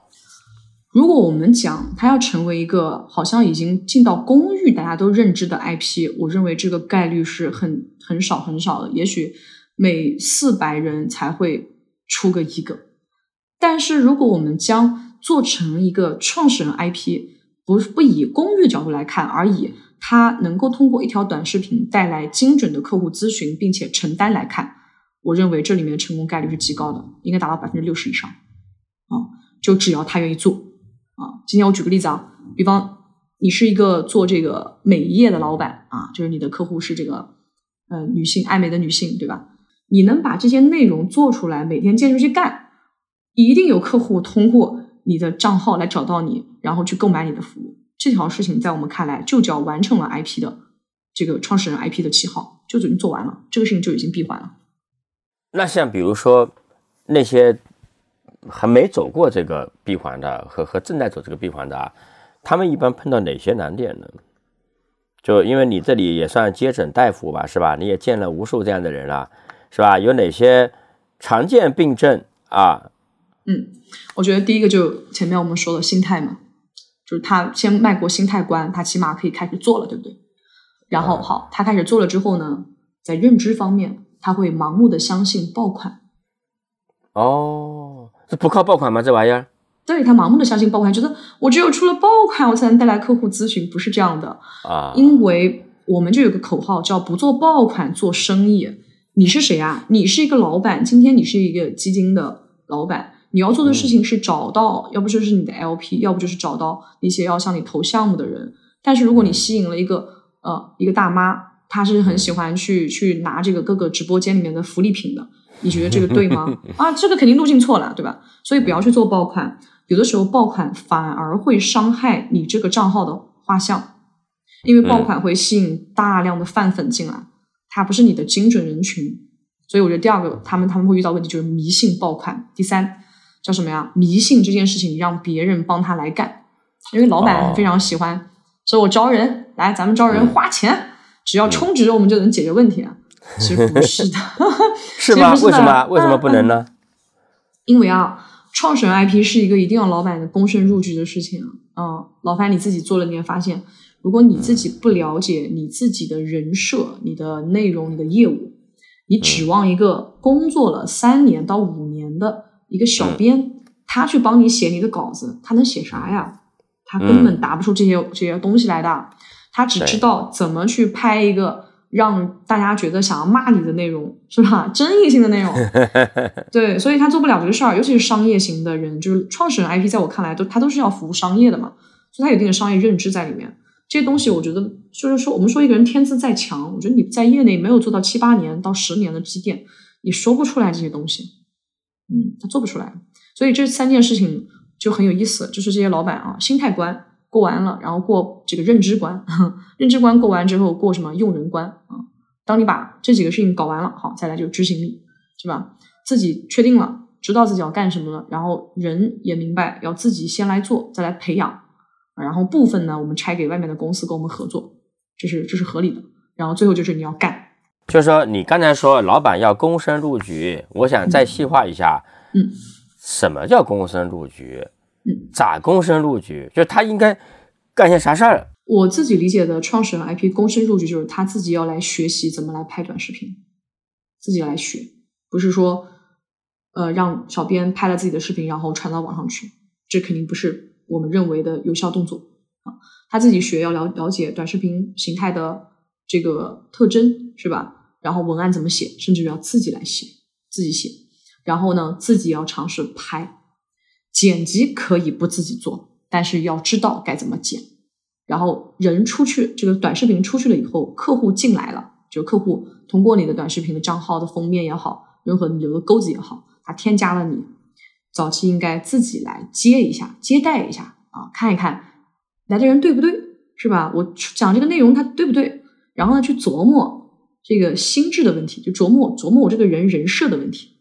如果我们讲它要成为一个好像已经进到公域大家都认知的 IP，我认为这个概率是很很少很少的，也许每四百人才会出个一个。但是如果我们将做成一个创始人 IP，不不以公域角度来看，而以它能够通过一条短视频带来精准的客户咨询并且承担来看。我认为这里面成功概率是极高的，应该达到百分之六十以上。啊，就只要他愿意做。啊，今天我举个例子啊，比方你是一个做这个美业的老板啊，就是你的客户是这个呃女性爱美的女性，对吧？你能把这些内容做出来，每天坚持去干，一定有客户通过你的账号来找到你，然后去购买你的服务。这条事情在我们看来就叫完成了 IP 的这个创始人 IP 的七号，就已经做完了，这个事情就已经闭环了。那像比如说那些还没走过这个闭环的和和正在走这个闭环的啊，他们一般碰到哪些难点呢？就因为你这里也算接诊大夫吧，是吧？你也见了无数这样的人了，是吧？有哪些常见病症啊？嗯，我觉得第一个就前面我们说的心态嘛，就是他先迈过心态关，他起码可以开始做了，对不对？然后好，他开始做了之后呢，在认知方面。他会盲目的相信爆款，哦，这不靠爆款吗？这玩意儿？对他盲目的相信爆款，觉得我只有出了爆款，我才能带来客户咨询，不是这样的啊。因为我们就有个口号叫“不做爆款做生意”。你是谁啊？你是一个老板，今天你是一个基金的老板，你要做的事情是找到，要不就是你的 LP，要不就是找到一些要向你投项目的人。但是如果你吸引了一个呃一个大妈。她是很喜欢去去拿这个各个直播间里面的福利品的，你觉得这个对吗？啊，这个肯定路径错了，对吧？所以不要去做爆款，有的时候爆款反而会伤害你这个账号的画像，因为爆款会吸引大量的泛粉进来，它不是你的精准人群。所以我觉得第二个，他们他们会遇到问题就是迷信爆款。第三叫什么呀？迷信这件事情让别人帮他来干，因为老板非常喜欢，所以我招人来，咱们招人花钱。只要充值，我们就能解决问题啊？其实不是的，是吗？为什么？为什么不能呢？因为啊，创始人 IP 是一个一定要老板的躬身入局的事情啊。老樊你自己做了，你也发现，如果你自己不了解你自己的人设、你的内容、你的业务，你指望一个工作了三年到五年的一个小编，他去帮你写你的稿子，他能写啥呀？他根本答不出这些这些东西来的。他只知道怎么去拍一个让大家觉得想要骂你的内容，是吧？争议性的内容，对，所以他做不了这个事儿。尤其是商业型的人，就是创始人 IP，在我看来，都他都是要服务商业的嘛，所以他有一定的商业认知在里面。这些东西，我觉得就是说，我们说一个人天资再强，我觉得你在业内没有做到七八年到十年的积淀，你说不出来这些东西。嗯，他做不出来。所以这三件事情就很有意思，就是这些老板啊，心态观。过完了，然后过这个认知关，认知关过完之后过什么用人关啊？当你把这几个事情搞完了，好，再来就是执行力，是吧？自己确定了，知道自己要干什么了，然后人也明白要自己先来做，再来培养，然后部分呢，我们拆给外面的公司跟我们合作，这是这是合理的。然后最后就是你要干，就是说你刚才说老板要躬身入局，我想再细化一下，嗯，什么叫躬身入局？嗯，咋躬身入局？就是他应该干些啥事儿？我自己理解的创始人 IP 躬身入局，就是他自己要来学习怎么来拍短视频，自己来学，不是说呃让小编拍了自己的视频然后传到网上去，这肯定不是我们认为的有效动作啊。他自己学要了了解短视频形态的这个特征，是吧？然后文案怎么写，甚至于要自己来写，自己写。然后呢，自己要尝试拍，剪辑可以不自己做，但是要知道该怎么剪。然后人出去，这个短视频出去了以后，客户进来了，就客户通过你的短视频的账号的封面也好，任何你留的钩子也好，他添加了你，早期应该自己来接一下，接待一下啊，看一看来的人对不对，是吧？我讲这个内容他对不对？然后呢，去琢磨这个心智的问题，就琢磨琢磨我这个人人设的问题。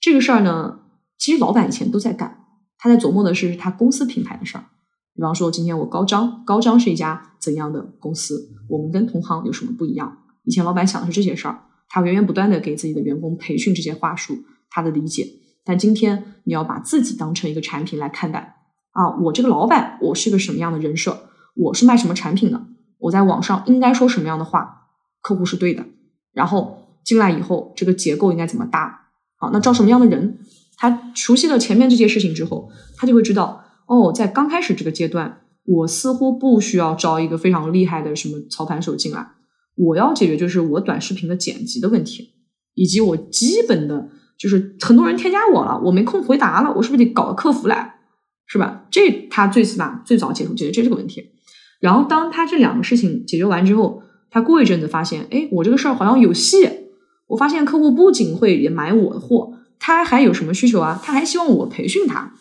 这个事儿呢，其实老板以前都在干，他在琢磨的是他公司品牌的事儿。比方说，今天我高张，高张是一家怎样的公司？我们跟同行有什么不一样？以前老板想的是这些事儿，他源源不断的给自己的员工培训这些话术，他的理解。但今天你要把自己当成一个产品来看待啊！我这个老板，我是个什么样的人设？我是卖什么产品的？我在网上应该说什么样的话？客户是对的。然后进来以后，这个结构应该怎么搭？好，那招什么样的人？他熟悉了前面这些事情之后，他就会知道哦，在刚开始这个阶段，我似乎不需要招一个非常厉害的什么操盘手进来。我要解决就是我短视频的剪辑的问题，以及我基本的，就是很多人添加我了，我没空回答了，我是不是得搞个客服来，是吧？这他最起码最早解决解决这个问题。然后当他这两个事情解决完之后，他过一阵子发现，哎，我这个事儿好像有戏。我发现客户不仅会也买我的货，他还有什么需求啊？他还希望我培训他。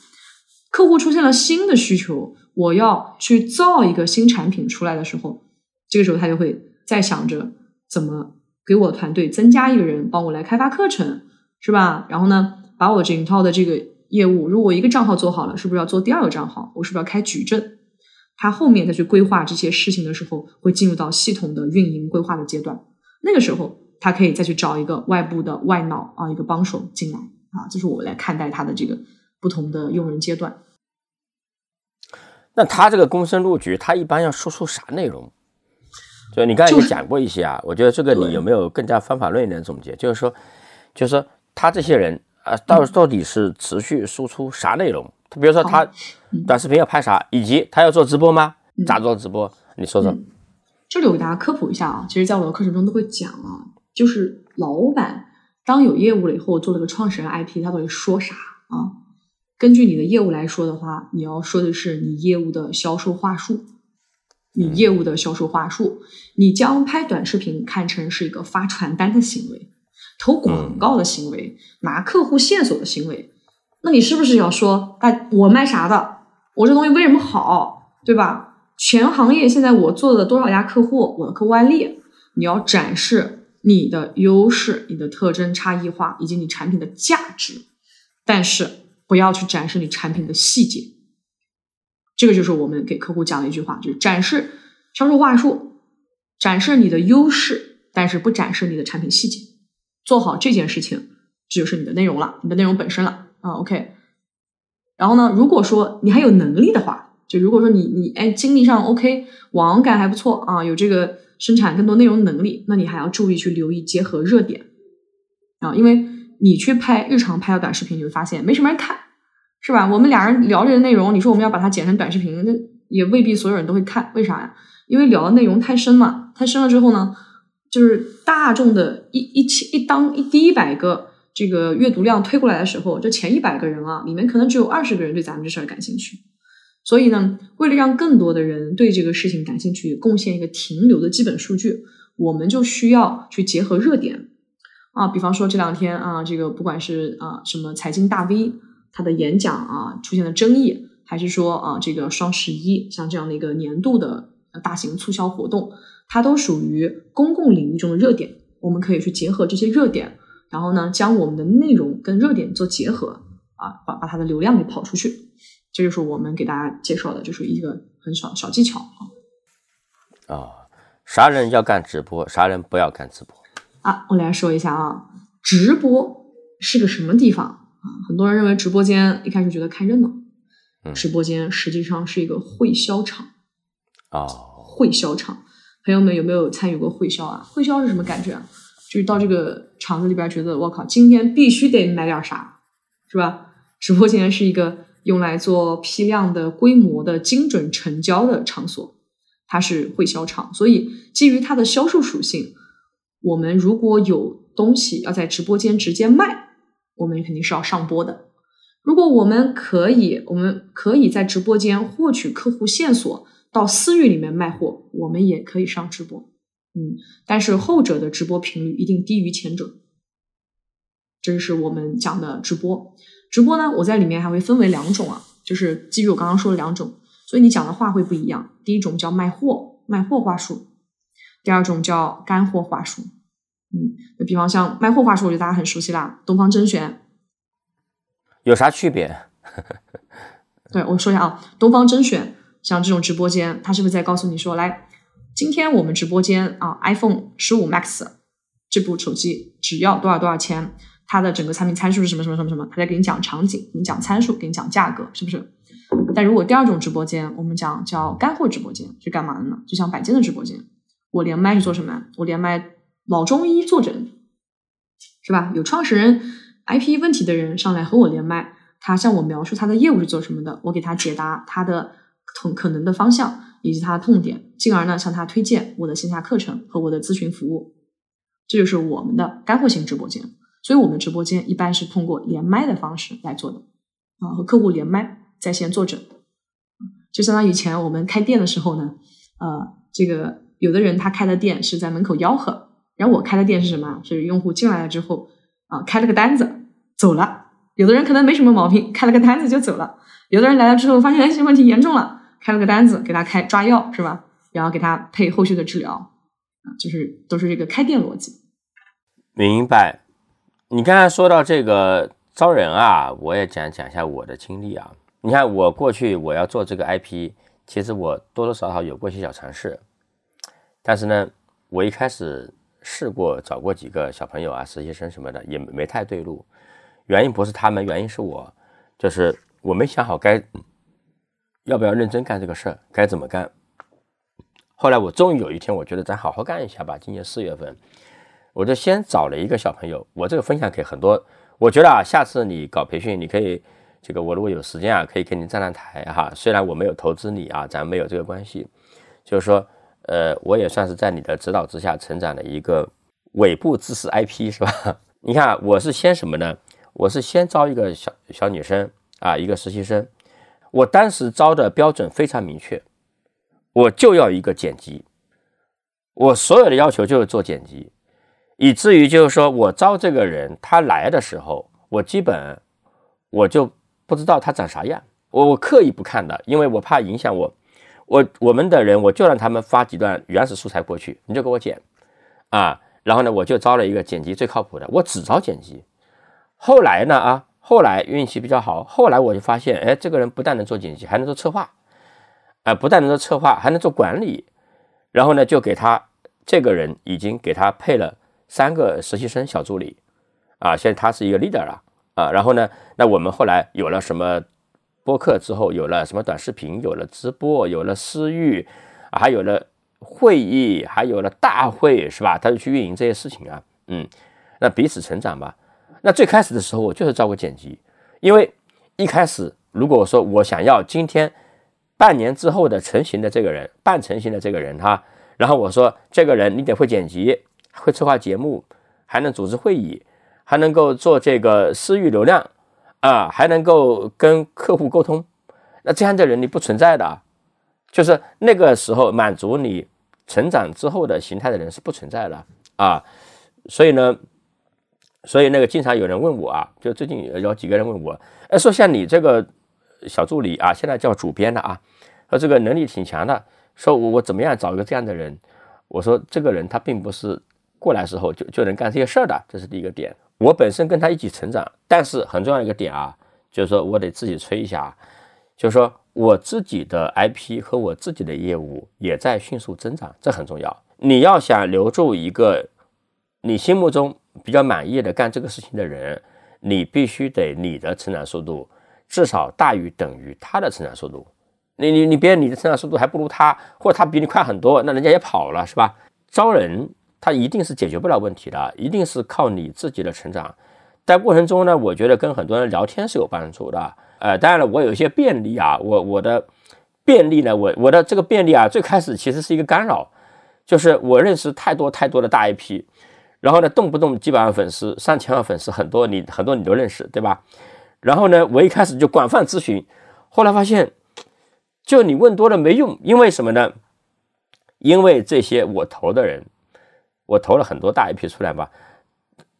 客户出现了新的需求，我要去造一个新产品出来的时候，这个时候他就会在想着怎么给我团队增加一个人帮我来开发课程，是吧？然后呢，把我整套的这个业务，如果一个账号做好了，是不是要做第二个账号？我是不是要开矩阵？他后面再去规划这些事情的时候，会进入到系统的运营规划的阶段。那个时候。他可以再去找一个外部的外脑啊，一个帮手进来啊，这是我来看待他的这个不同的用人阶段。那他这个公申录取，他一般要输出啥内容？就你刚才也讲过一些啊，我觉得这个你有没有更加方法论一点总结？就是说，就是说他这些人啊，到到底是持续输出啥内容？他比如说他短视频要拍啥，以及他要做直播吗？咋做直播？你说说。这里我给大家科普一下啊，其实在我的课程中都会讲啊。就是老板当有业务了以后，做了个创始人 IP，他到底说啥啊？根据你的业务来说的话，你要说的是你业务的销售话术，你业务的销售话术，你将拍短视频看成是一个发传单的行为，投广告的行为，拿客户线索的行为，那你是不是要说，哎，我卖啥的？我这东西为什么好，对吧？全行业现在我做了多少家客户，我的客户案例，你要展示。你的优势、你的特征差异化以及你产品的价值，但是不要去展示你产品的细节。这个就是我们给客户讲的一句话，就是展示销售话术，展示你的优势，但是不展示你的产品细节。做好这件事情，这就是你的内容了，你的内容本身了啊。OK。然后呢，如果说你还有能力的话，就如果说你你哎精力上 OK，网感还不错啊，有这个。生产更多内容能力，那你还要注意去留意结合热点啊，因为你去拍日常拍的短视频，你会发现没什么人看，是吧？我们俩人聊这个内容，你说我们要把它剪成短视频，那也未必所有人都会看，为啥呀？因为聊的内容太深嘛，太深了之后呢，就是大众的一一千一当一第一百个这个阅读量推过来的时候，这前一百个人啊，里面可能只有二十个人对咱们这事儿感兴趣。所以呢，为了让更多的人对这个事情感兴趣，贡献一个停留的基本数据，我们就需要去结合热点啊，比方说这两天啊，这个不管是啊什么财经大 V 他的演讲啊出现了争议，还是说啊这个双十一像这样的一个年度的大型促销活动，它都属于公共领域中的热点，我们可以去结合这些热点，然后呢将我们的内容跟热点做结合啊，把把它的流量给跑出去。这就是我们给大家介绍的，就是一个很小小技巧啊。啊，啥人要干直播，啥人不要干直播啊？我来说一下啊，直播是个什么地方啊？很多人认为直播间一开始觉得看热闹，直播间实际上是一个会销场啊。会销场，朋友们有没有参与过会销啊？会销是什么感觉啊？就是到这个场子里边，觉得我靠，今天必须得买点啥，是吧？直播间是一个。用来做批量的、规模的、精准成交的场所，它是会销场，所以基于它的销售属性，我们如果有东西要在直播间直接卖，我们肯定是要上播的。如果我们可以，我们可以在直播间获取客户线索，到私域里面卖货，我们也可以上直播。嗯，但是后者的直播频率一定低于前者。这是我们讲的直播。直播呢，我在里面还会分为两种啊，就是基于我刚刚说的两种，所以你讲的话会不一样。第一种叫卖货，卖货话术；第二种叫干货话术。嗯，就比方像卖货话术，我觉得大家很熟悉啦，东方甄选。有啥区别？对我说一下啊，东方甄选像这种直播间，他是不是在告诉你说，来，今天我们直播间啊，iPhone 十五 Max 这部手机只要多少多少钱？它的整个产品参数是什么什么什么什么？他在给你讲场景，给你讲参数，给你讲价格，是不是？但如果第二种直播间，我们讲叫干货直播间，是干嘛的呢？就像百健的直播间，我连麦是做什么？我连麦老中医坐诊，是吧？有创始人 IP 问题的人上来和我连麦，他向我描述他的业务是做什么的，我给他解答他的可可能的方向以及他的痛点，进而呢向他推荐我的线下课程和我的咨询服务，这就是我们的干货型直播间。所以我们直播间一般是通过连麦的方式来做的，啊，和客户连麦在线坐诊，就相当于以前我们开店的时候呢，呃，这个有的人他开的店是在门口吆喝，然后我开的店是什么？是用户进来了之后啊，开了个单子走了，有的人可能没什么毛病，开了个单子就走了，有的人来了之后发现哎这问题严重了，开了个单子给他开抓药是吧？然后给他配后续的治疗，啊，就是都是这个开店逻辑。明白。你刚才说到这个招人啊，我也讲讲一下我的经历啊。你看我过去我要做这个 IP，其实我多多少少有过一些小尝试，但是呢，我一开始试过找过几个小朋友啊、实习生什么的，也没太对路。原因不是他们，原因是我，就是我没想好该要不要认真干这个事儿，该怎么干。后来我终于有一天，我觉得咱好好干一下吧。今年四月份。我就先找了一个小朋友，我这个分享给很多。我觉得啊，下次你搞培训，你可以这个，我如果有时间啊，可以给你站站台哈。虽然我没有投资你啊，咱没有这个关系，就是说，呃，我也算是在你的指导之下成长的一个尾部知识 IP 是吧？你看，我是先什么呢？我是先招一个小小女生啊，一个实习生。我当时招的标准非常明确，我就要一个剪辑，我所有的要求就是做剪辑。以至于就是说我招这个人，他来的时候，我基本我就不知道他长啥样，我我刻意不看的，因为我怕影响我。我我们的人，我就让他们发几段原始素材过去，你就给我剪啊。然后呢，我就招了一个剪辑最靠谱的，我只招剪辑。后来呢啊，后来运气比较好，后来我就发现，哎，这个人不但能做剪辑，还能做策划，啊，不但能做策划，还能做管理。然后呢，就给他这个人已经给他配了。三个实习生小助理，啊，现在他是一个 leader 了，啊，然后呢，那我们后来有了什么播客之后，有了什么短视频，有了直播，有了私域，还有了会议，还有了大会，是吧？他就去运营这些事情啊，嗯，那彼此成长吧。那最开始的时候，我就是照顾剪辑，因为一开始如果说我想要今天半年之后的成型的这个人，半成型的这个人哈，然后我说这个人你得会剪辑。会策划节目，还能组织会议，还能够做这个私域流量啊，还能够跟客户沟通。那这样的人你不存在的，就是那个时候满足你成长之后的形态的人是不存在的啊。所以呢，所以那个经常有人问我啊，就最近有几个人问我，哎，说像你这个小助理啊，现在叫主编的啊，说这个能力挺强的，说我我怎么样找一个这样的人？我说这个人他并不是。过来时候就就能干这些事儿的，这是第一个点。我本身跟他一起成长，但是很重要一个点啊，就是说我得自己吹一下，就是说我自己的 IP 和我自己的业务也在迅速增长，这很重要。你要想留住一个你心目中比较满意的干这个事情的人，你必须得你的成长速度至少大于等于他的成长速度。你你你别你的成长速度还不如他，或者他比你快很多，那人家也跑了是吧？招人。他一定是解决不了问题的，一定是靠你自己的成长。在过程中呢，我觉得跟很多人聊天是有帮助的。呃，当然了，我有一些便利啊，我我的便利呢，我我的这个便利啊，最开始其实是一个干扰，就是我认识太多太多的大 IP，然后呢，动不动几百万粉丝、上千万粉丝，很多你很多你都认识，对吧？然后呢，我一开始就广泛咨询，后来发现，就你问多了没用，因为什么呢？因为这些我投的人，我投了很多大 IP 出来吧，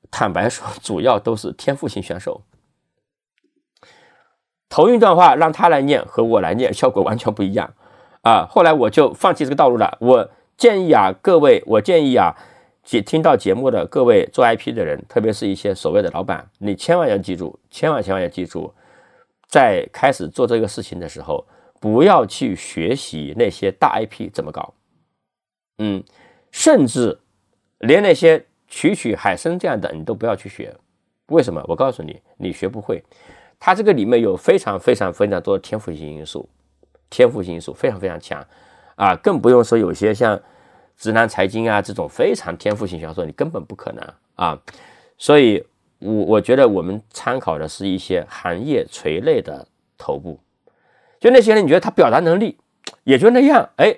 坦白说，主要都是天赋型选手。头一段话让他来念和我来念效果完全不一样啊！后来我就放弃这个道路了。我建议啊，各位，我建议啊，听听到节目的各位做 IP 的人，特别是一些所谓的老板，你千万要记住，千万千万要记住，在开始做这个事情的时候，不要去学习那些大 IP 怎么搞，嗯，甚至连那些曲曲海参这样的你都不要去学。为什么？我告诉你，你学不会。它这个里面有非常非常非常多的天赋性因素，天赋性因素非常非常强啊，更不用说有些像直男财经啊这种非常天赋性销售，你根本不可能啊。所以，我我觉得我们参考的是一些行业垂类的头部，就那些人，你觉得他表达能力也就那样，哎，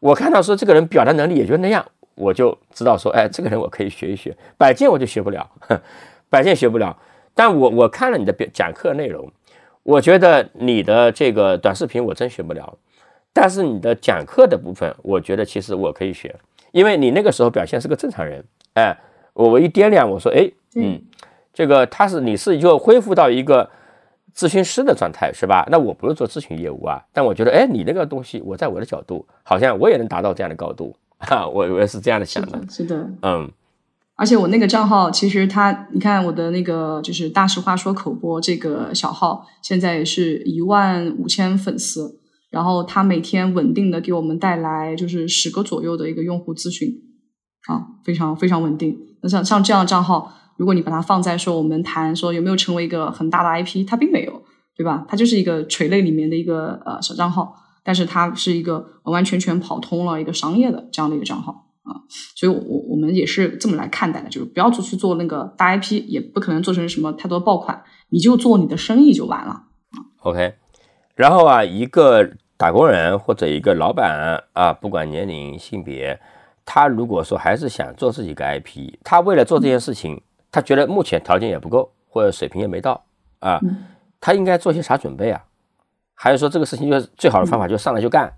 我看到说这个人表达能力也就那样，我就知道说，哎，这个人我可以学一学。摆件我就学不了，摆件学不了。但我我看了你的讲课内容，我觉得你的这个短视频我真学不了，但是你的讲课的部分，我觉得其实我可以学，因为你那个时候表现是个正常人，哎，我我一掂量，我说，哎，嗯，这个他是你是就恢复到一个咨询师的状态是吧？那我不是做咨询业务啊，但我觉得，哎，你那个东西，我在我的角度，好像我也能达到这样的高度，哈，我我是这样的想的，是的，嗯。而且我那个账号，其实它，你看我的那个就是大实话说口播这个小号，现在也是一万五千粉丝，然后它每天稳定的给我们带来就是十个左右的一个用户咨询，啊，非常非常稳定。那像像这样的账号，如果你把它放在说我们谈说有没有成为一个很大的 IP，它并没有，对吧？它就是一个垂类里面的一个呃小账号，但是它是一个完完全全跑通了一个商业的这样的一个账号。啊，所以，我我们也是这么来看待的，就是不要做去做那个大 IP，也不可能做成什么太多爆款，你就做你的生意就完了。OK，然后啊，一个打工人或者一个老板啊，不管年龄、性别，他如果说还是想做自己个 IP，他为了做这件事情，他觉得目前条件也不够，或者水平也没到啊，他应该做些啥准备啊？还是说这个事情就是最好的方法，就上来就干？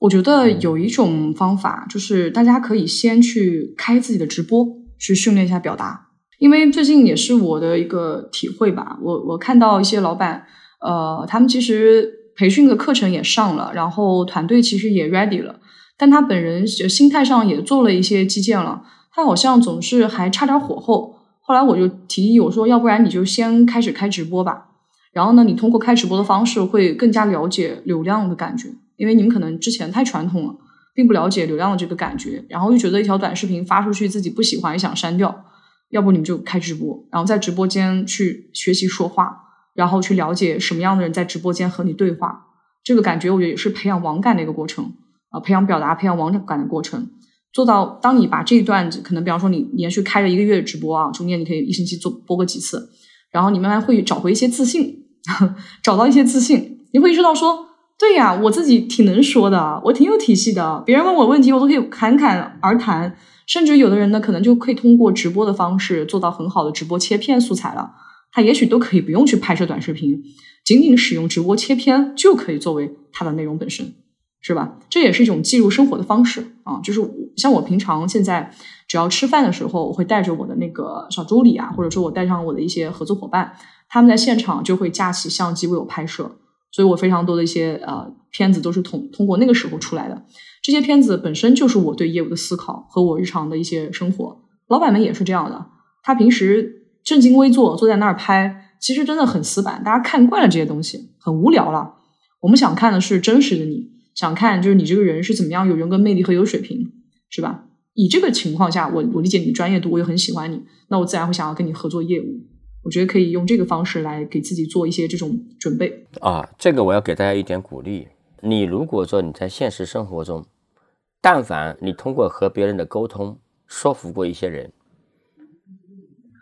我觉得有一种方法，就是大家可以先去开自己的直播，去训练一下表达。因为最近也是我的一个体会吧，我我看到一些老板，呃，他们其实培训的课程也上了，然后团队其实也 ready 了，但他本人就心态上也做了一些基建了，他好像总是还差点火候。后来我就提议我说，要不然你就先开始开直播吧，然后呢，你通过开直播的方式会更加了解流量的感觉。因为你们可能之前太传统了，并不了解流量的这个感觉，然后又觉得一条短视频发出去自己不喜欢也想删掉，要不你们就开直播，然后在直播间去学习说话，然后去了解什么样的人在直播间和你对话，这个感觉我觉得也是培养网感的一个过程啊，培养表达、培养网感的过程，做到当你把这一段可能比方说你连续开了一个月的直播啊，中间你可以一星期做播个几次，然后你慢慢会找回一些自信，找到一些自信，你会意识到说。对呀，我自己挺能说的，我挺有体系的。别人问我问题，我都可以侃侃而谈。甚至有的人呢，可能就可以通过直播的方式做到很好的直播切片素材了。他也许都可以不用去拍摄短视频，仅仅使用直播切片就可以作为他的内容本身，是吧？这也是一种记录生活的方式啊。就是像我平常现在只要吃饭的时候，我会带着我的那个小助理啊，或者说我带上我的一些合作伙伴，他们在现场就会架起相机为我拍摄。所以我非常多的一些呃片子都是通通过那个时候出来的，这些片子本身就是我对业务的思考和我日常的一些生活。老板们也是这样的，他平时正襟危坐坐在那儿拍，其实真的很死板，大家看惯了这些东西，很无聊了。我们想看的是真实的你，想看就是你这个人是怎么样有人格魅力和有水平，是吧？以这个情况下，我我理解你的专业度，我也很喜欢你，那我自然会想要跟你合作业务。我觉得可以用这个方式来给自己做一些这种准备啊。这个我要给大家一点鼓励。你如果说你在现实生活中，但凡你通过和别人的沟通说服过一些人，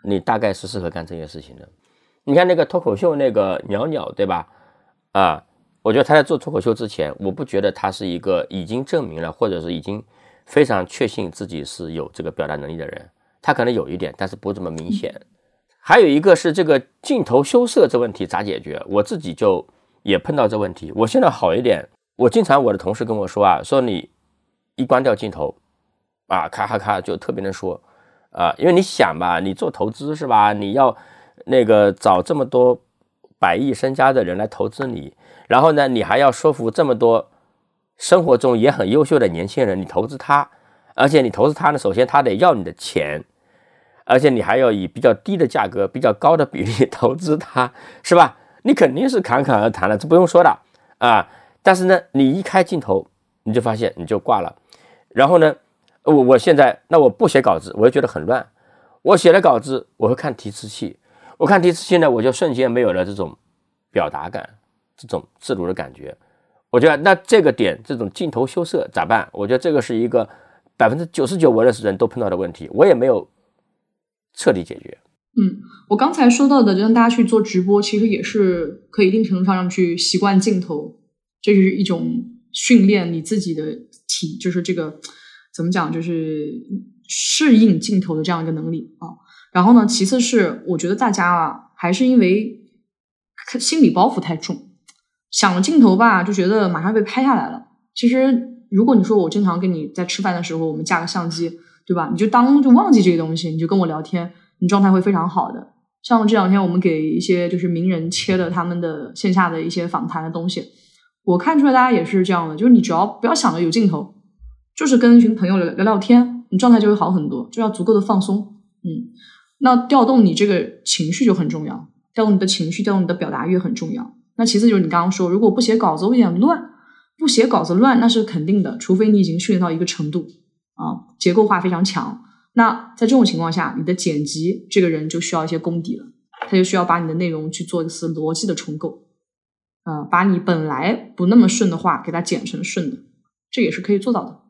你大概是适合干这件事情的。你看那个脱口秀那个袅袅，对吧？啊，我觉得他在做脱口秀之前，我不觉得他是一个已经证明了，或者是已经非常确信自己是有这个表达能力的人。他可能有一点，但是不这么明显。还有一个是这个镜头羞涩这问题咋解决？我自己就也碰到这问题。我现在好一点，我经常我的同事跟我说啊，说你一关掉镜头，啊，咔咔咔就特别能说。啊，因为你想吧，你做投资是吧？你要那个找这么多百亿身家的人来投资你，然后呢，你还要说服这么多生活中也很优秀的年轻人，你投资他，而且你投资他呢，首先他得要你的钱，而且你还要以比较低的价格、比较高的比例 投资它，是吧？你肯定是侃侃而谈的，这不用说的啊。但是呢，你一开镜头，你就发现你就挂了，然后呢？我我现在那我不写稿子，我就觉得很乱。我写了稿子，我会看提词器，我看提词器呢，我就瞬间没有了这种表达感，这种自如的感觉。我觉得那这个点，这种镜头羞涩咋办？我觉得这个是一个百分之九十九我认识人都碰到的问题，我也没有彻底解决。嗯，我刚才说到的，就让大家去做直播，其实也是可以一定程度上让去习惯镜头，这是一种训练你自己的体，就是这个。怎么讲？就是适应镜头的这样一个能力啊。然后呢，其次是我觉得大家啊，还是因为心理包袱太重，想了镜头吧，就觉得马上被拍下来了。其实，如果你说我经常跟你在吃饭的时候，我们架个相机，对吧？你就当就忘记这个东西，你就跟我聊天，你状态会非常好的。像这两天我们给一些就是名人切的他们的线下的一些访谈的东西，我看出来大家也是这样的，就是你只要不要想着有镜头。就是跟一群朋友聊聊聊天，你状态就会好很多，就要足够的放松。嗯，那调动你这个情绪就很重要，调动你的情绪，调动你的表达欲很重要。那其次就是你刚刚说，如果不写稿子我有点乱，不写稿子乱那是肯定的，除非你已经训练到一个程度啊，结构化非常强。那在这种情况下，你的剪辑这个人就需要一些功底了，他就需要把你的内容去做一次逻辑的重构，呃，把你本来不那么顺的话给它剪成顺的，这也是可以做到的。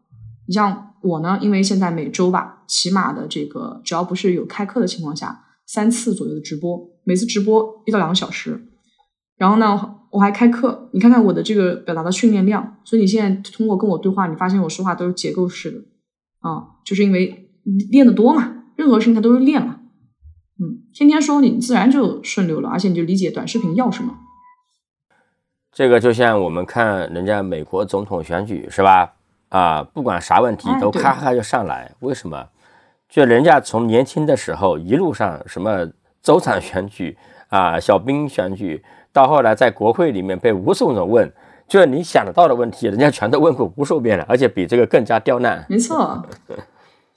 你像我呢，因为现在每周吧，起码的这个，只要不是有开课的情况下，三次左右的直播，每次直播一到两个小时。然后呢，我还开课，你看看我的这个表达的训练量。所以你现在通过跟我对话，你发现我说话都是结构式的啊，就是因为练的多嘛，任何事情它都是练嘛。嗯，天天说你自然就顺溜了，而且你就理解短视频要什么。这个就像我们看人家美国总统选举是吧？啊，不管啥问题都咔咔就上来，为什么？就人家从年轻的时候一路上什么州长选举啊、小兵选举，到后来在国会里面被无数人问，就是你想得到的问题，人家全都问过无数遍了，而且比这个更加刁难。没错，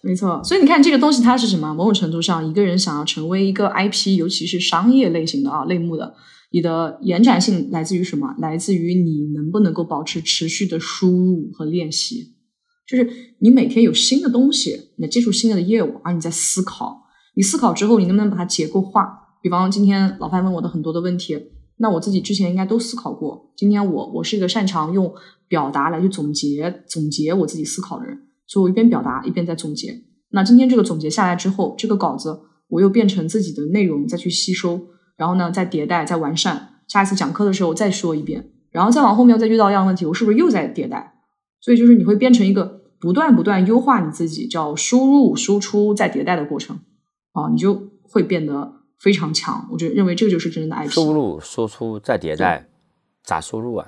没错。所以你看这个东西它是什么？某种程度上，一个人想要成为一个 IP，尤其是商业类型的啊类目的。你的延展性来自于什么？来自于你能不能够保持持续的输入和练习。就是你每天有新的东西，你接触新的业务，而你在思考。你思考之后，你能不能把它结构化？比方今天老范问我的很多的问题，那我自己之前应该都思考过。今天我我是一个擅长用表达来去总结总结我自己思考的人，所以我一边表达一边在总结。那今天这个总结下来之后，这个稿子我又变成自己的内容再去吸收。然后呢，再迭代，再完善。下一次讲课的时候再说一遍，然后再往后面再遇到一样问题，我是不是又在迭代？所以就是你会变成一个不断不断优化你自己，叫输入、输出再迭代的过程啊，你就会变得非常强。我觉得认为这个就是真正的 IP。输入、输出再迭代，咋输入啊？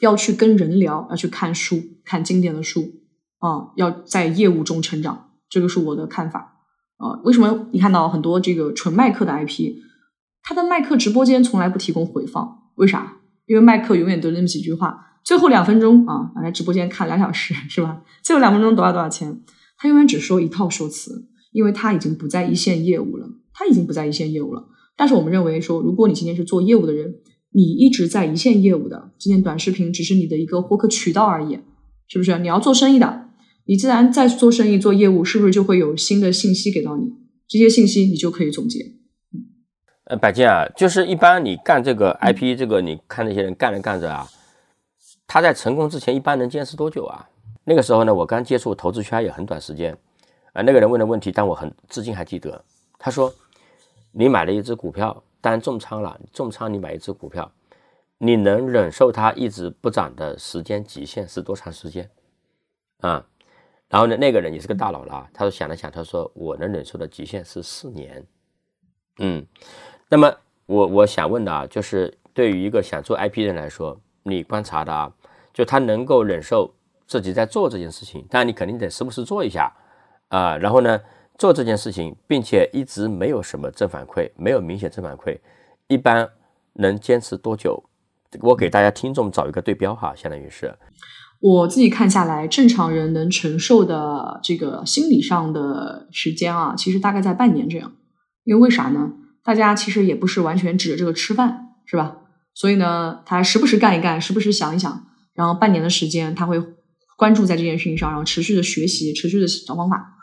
要去跟人聊，要去看书，看经典的书啊，要在业务中成长，这个是我的看法啊。为什么你看到很多这个纯卖课的 IP？他的麦克直播间从来不提供回放，为啥？因为麦克永远都那么几句话，最后两分钟啊，来直播间看两小时 是吧？最后两分钟多少多少钱？他永远只说一套说辞，因为他已经不在一线业务了，他已经不在一线业务了。但是我们认为说，如果你今天是做业务的人，你一直在一线业务的，今天短视频只是你的一个获客渠道而已，是不是？你要做生意的，你既然在做生意做业务，是不是就会有新的信息给到你？这些信息你就可以总结。呃，百健啊，就是一般你干这个 IP，这个你看那些人干着干着啊，他在成功之前一般能坚持多久啊？那个时候呢，我刚接触投资圈也很短时间，啊，那个人问的问题，但我很至今还记得。他说，你买了一只股票，但重仓了，重仓你买一只股票，你能忍受它一直不涨的时间极限是多长时间？啊，然后呢，那个人也是个大佬了，他说想了想，他说我能忍受的极限是四年。嗯，那么我我想问的啊，就是对于一个想做 IP 的人来说，你观察的啊，就他能够忍受自己在做这件事情，但你肯定得时不时做一下啊，然后呢，做这件事情，并且一直没有什么正反馈，没有明显正反馈，一般能坚持多久？我给大家听众找一个对标哈，相当于是，我自己看下来，正常人能承受的这个心理上的时间啊，其实大概在半年这样。因为为啥呢？大家其实也不是完全指着这个吃饭，是吧？所以呢，他时不时干一干，时不时想一想，然后半年的时间，他会关注在这件事情上，然后持续的学习，持续的找方法。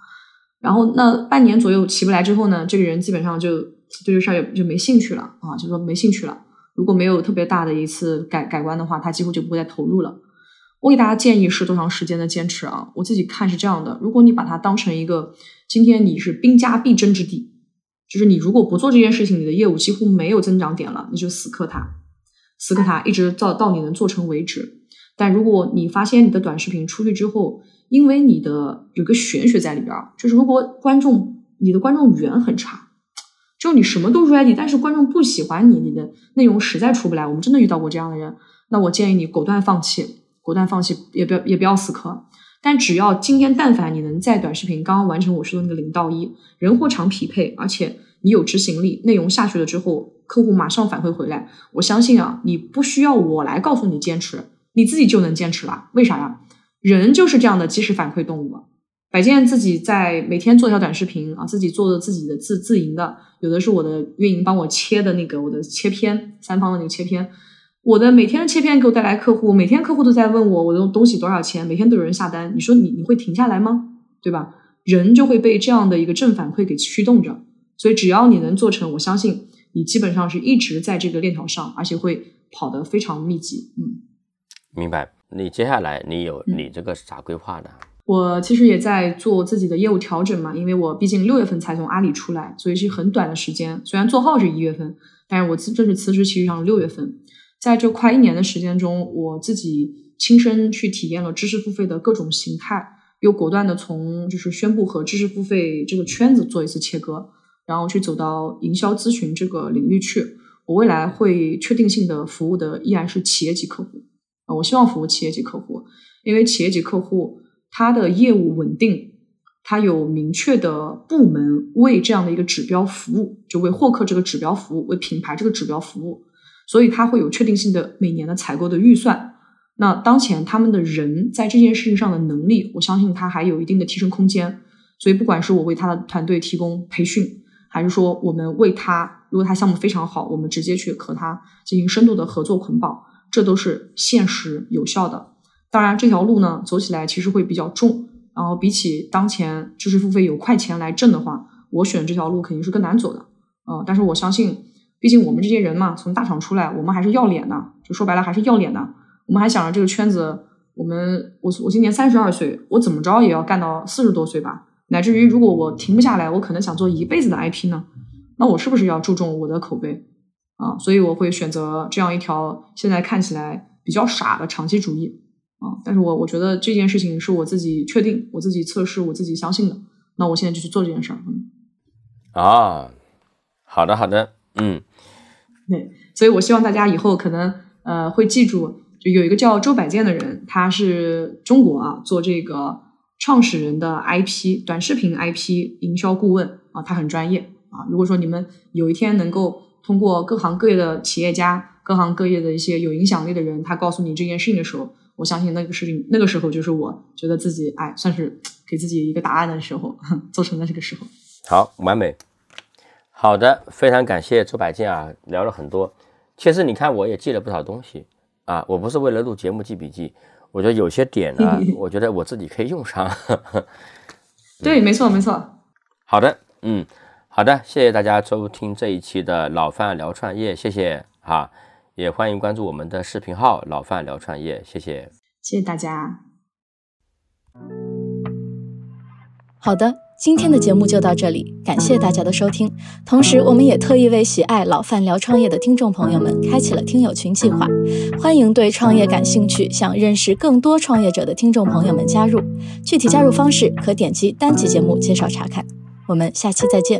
然后那半年左右起不来之后呢，这个人基本上就对这事儿也就没兴趣了啊，就说没兴趣了。如果没有特别大的一次改改观的话，他几乎就不会再投入了。我给大家建议是多长时间的坚持啊？我自己看是这样的：如果你把它当成一个今天你是兵家必争之地，就是你如果不做这件事情，你的业务几乎没有增长点了，你就死磕它，死磕它，一直到到你能做成为止。但如果你发现你的短视频出去之后，因为你的有个玄学在里边儿，就是如果观众你的观众缘很差。就你什么都 ready，但是观众不喜欢你，你的内容实在出不来。我们真的遇到过这样的人，那我建议你果断放弃，果断放弃，也不要也不要死磕。但只要今天但凡你能在短视频刚刚完成我说的那个零到一，人货场匹配，而且你有执行力，内容下去了之后，客户马上反馈回来，我相信啊，你不需要我来告诉你坚持，你自己就能坚持了。为啥呀？人就是这样的即时反馈动物。百健自己在每天做条短视频啊，自己做的自己的自自营的，有的是我的运营帮我切的那个我的切片，三方的那个切片，我的每天的切片给我带来客户，每天客户都在问我我的东西多少钱，每天都有人下单，你说你你会停下来吗？对吧？人就会被这样的一个正反馈给驱动着，所以只要你能做成，我相信你基本上是一直在这个链条上，而且会跑得非常密集。嗯，明白。你接下来你有你这个是咋规划的？我其实也在做自己的业务调整嘛，因为我毕竟六月份才从阿里出来，所以是很短的时间。虽然做号是一月份，但是我正式辞职其实上六月份，在这快一年的时间中，我自己亲身去体验了知识付费的各种形态，又果断的从就是宣布和知识付费这个圈子做一次切割，然后去走到营销咨询这个领域去。我未来会确定性的服务的依然是企业级客户啊，我希望服务企业级客户，因为企业级客户。他的业务稳定，它有明确的部门为这样的一个指标服务，就为获客这个指标服务，为品牌这个指标服务，所以它会有确定性的每年的采购的预算。那当前他们的人在这件事情上的能力，我相信他还有一定的提升空间。所以不管是我为他的团队提供培训，还是说我们为他，如果他项目非常好，我们直接去和他进行深度的合作捆绑，这都是现实有效的。当然，这条路呢走起来其实会比较重，然后比起当前知识付费有快钱来挣的话，我选这条路肯定是更难走的。呃，但是我相信，毕竟我们这些人嘛，从大厂出来，我们还是要脸的，就说白了还是要脸的。我们还想着这个圈子，我们我我今年三十二岁，我怎么着也要干到四十多岁吧，乃至于如果我停不下来，我可能想做一辈子的 IP 呢，那我是不是要注重我的口碑啊？所以我会选择这样一条现在看起来比较傻的长期主义。啊！但是我我觉得这件事情是我自己确定、我自己测试、我自己相信的，那我现在就去做这件事儿。嗯，啊，好的，好的，嗯，对，所以我希望大家以后可能呃会记住，就有一个叫周百健的人，他是中国啊做这个创始人的 IP 短视频 IP 营销顾问啊，他很专业啊。如果说你们有一天能够通过各行各业的企业家、各行各业的一些有影响力的人，他告诉你这件事情的时候，我相信那个事情，那个时候就是我觉得自己哎，算是给自己一个答案的时候，做成了这个时候。好，完美。好的，非常感谢周百健啊，聊了很多。其实你看，我也记了不少东西啊。我不是为了录节目记笔记，我觉得有些点呢，我觉得我自己可以用上。对，没错，没错。好的，嗯，好的，谢谢大家收听这一期的老范聊创业，谢谢哈。也欢迎关注我们的视频号“老范聊创业”，谢谢，谢谢大家。好的，今天的节目就到这里，感谢大家的收听。同时，我们也特意为喜爱老范聊创业的听众朋友们开启了听友群计划，欢迎对创业感兴趣、想认识更多创业者的听众朋友们加入。具体加入方式可点击单集节目介绍查看。我们下期再见。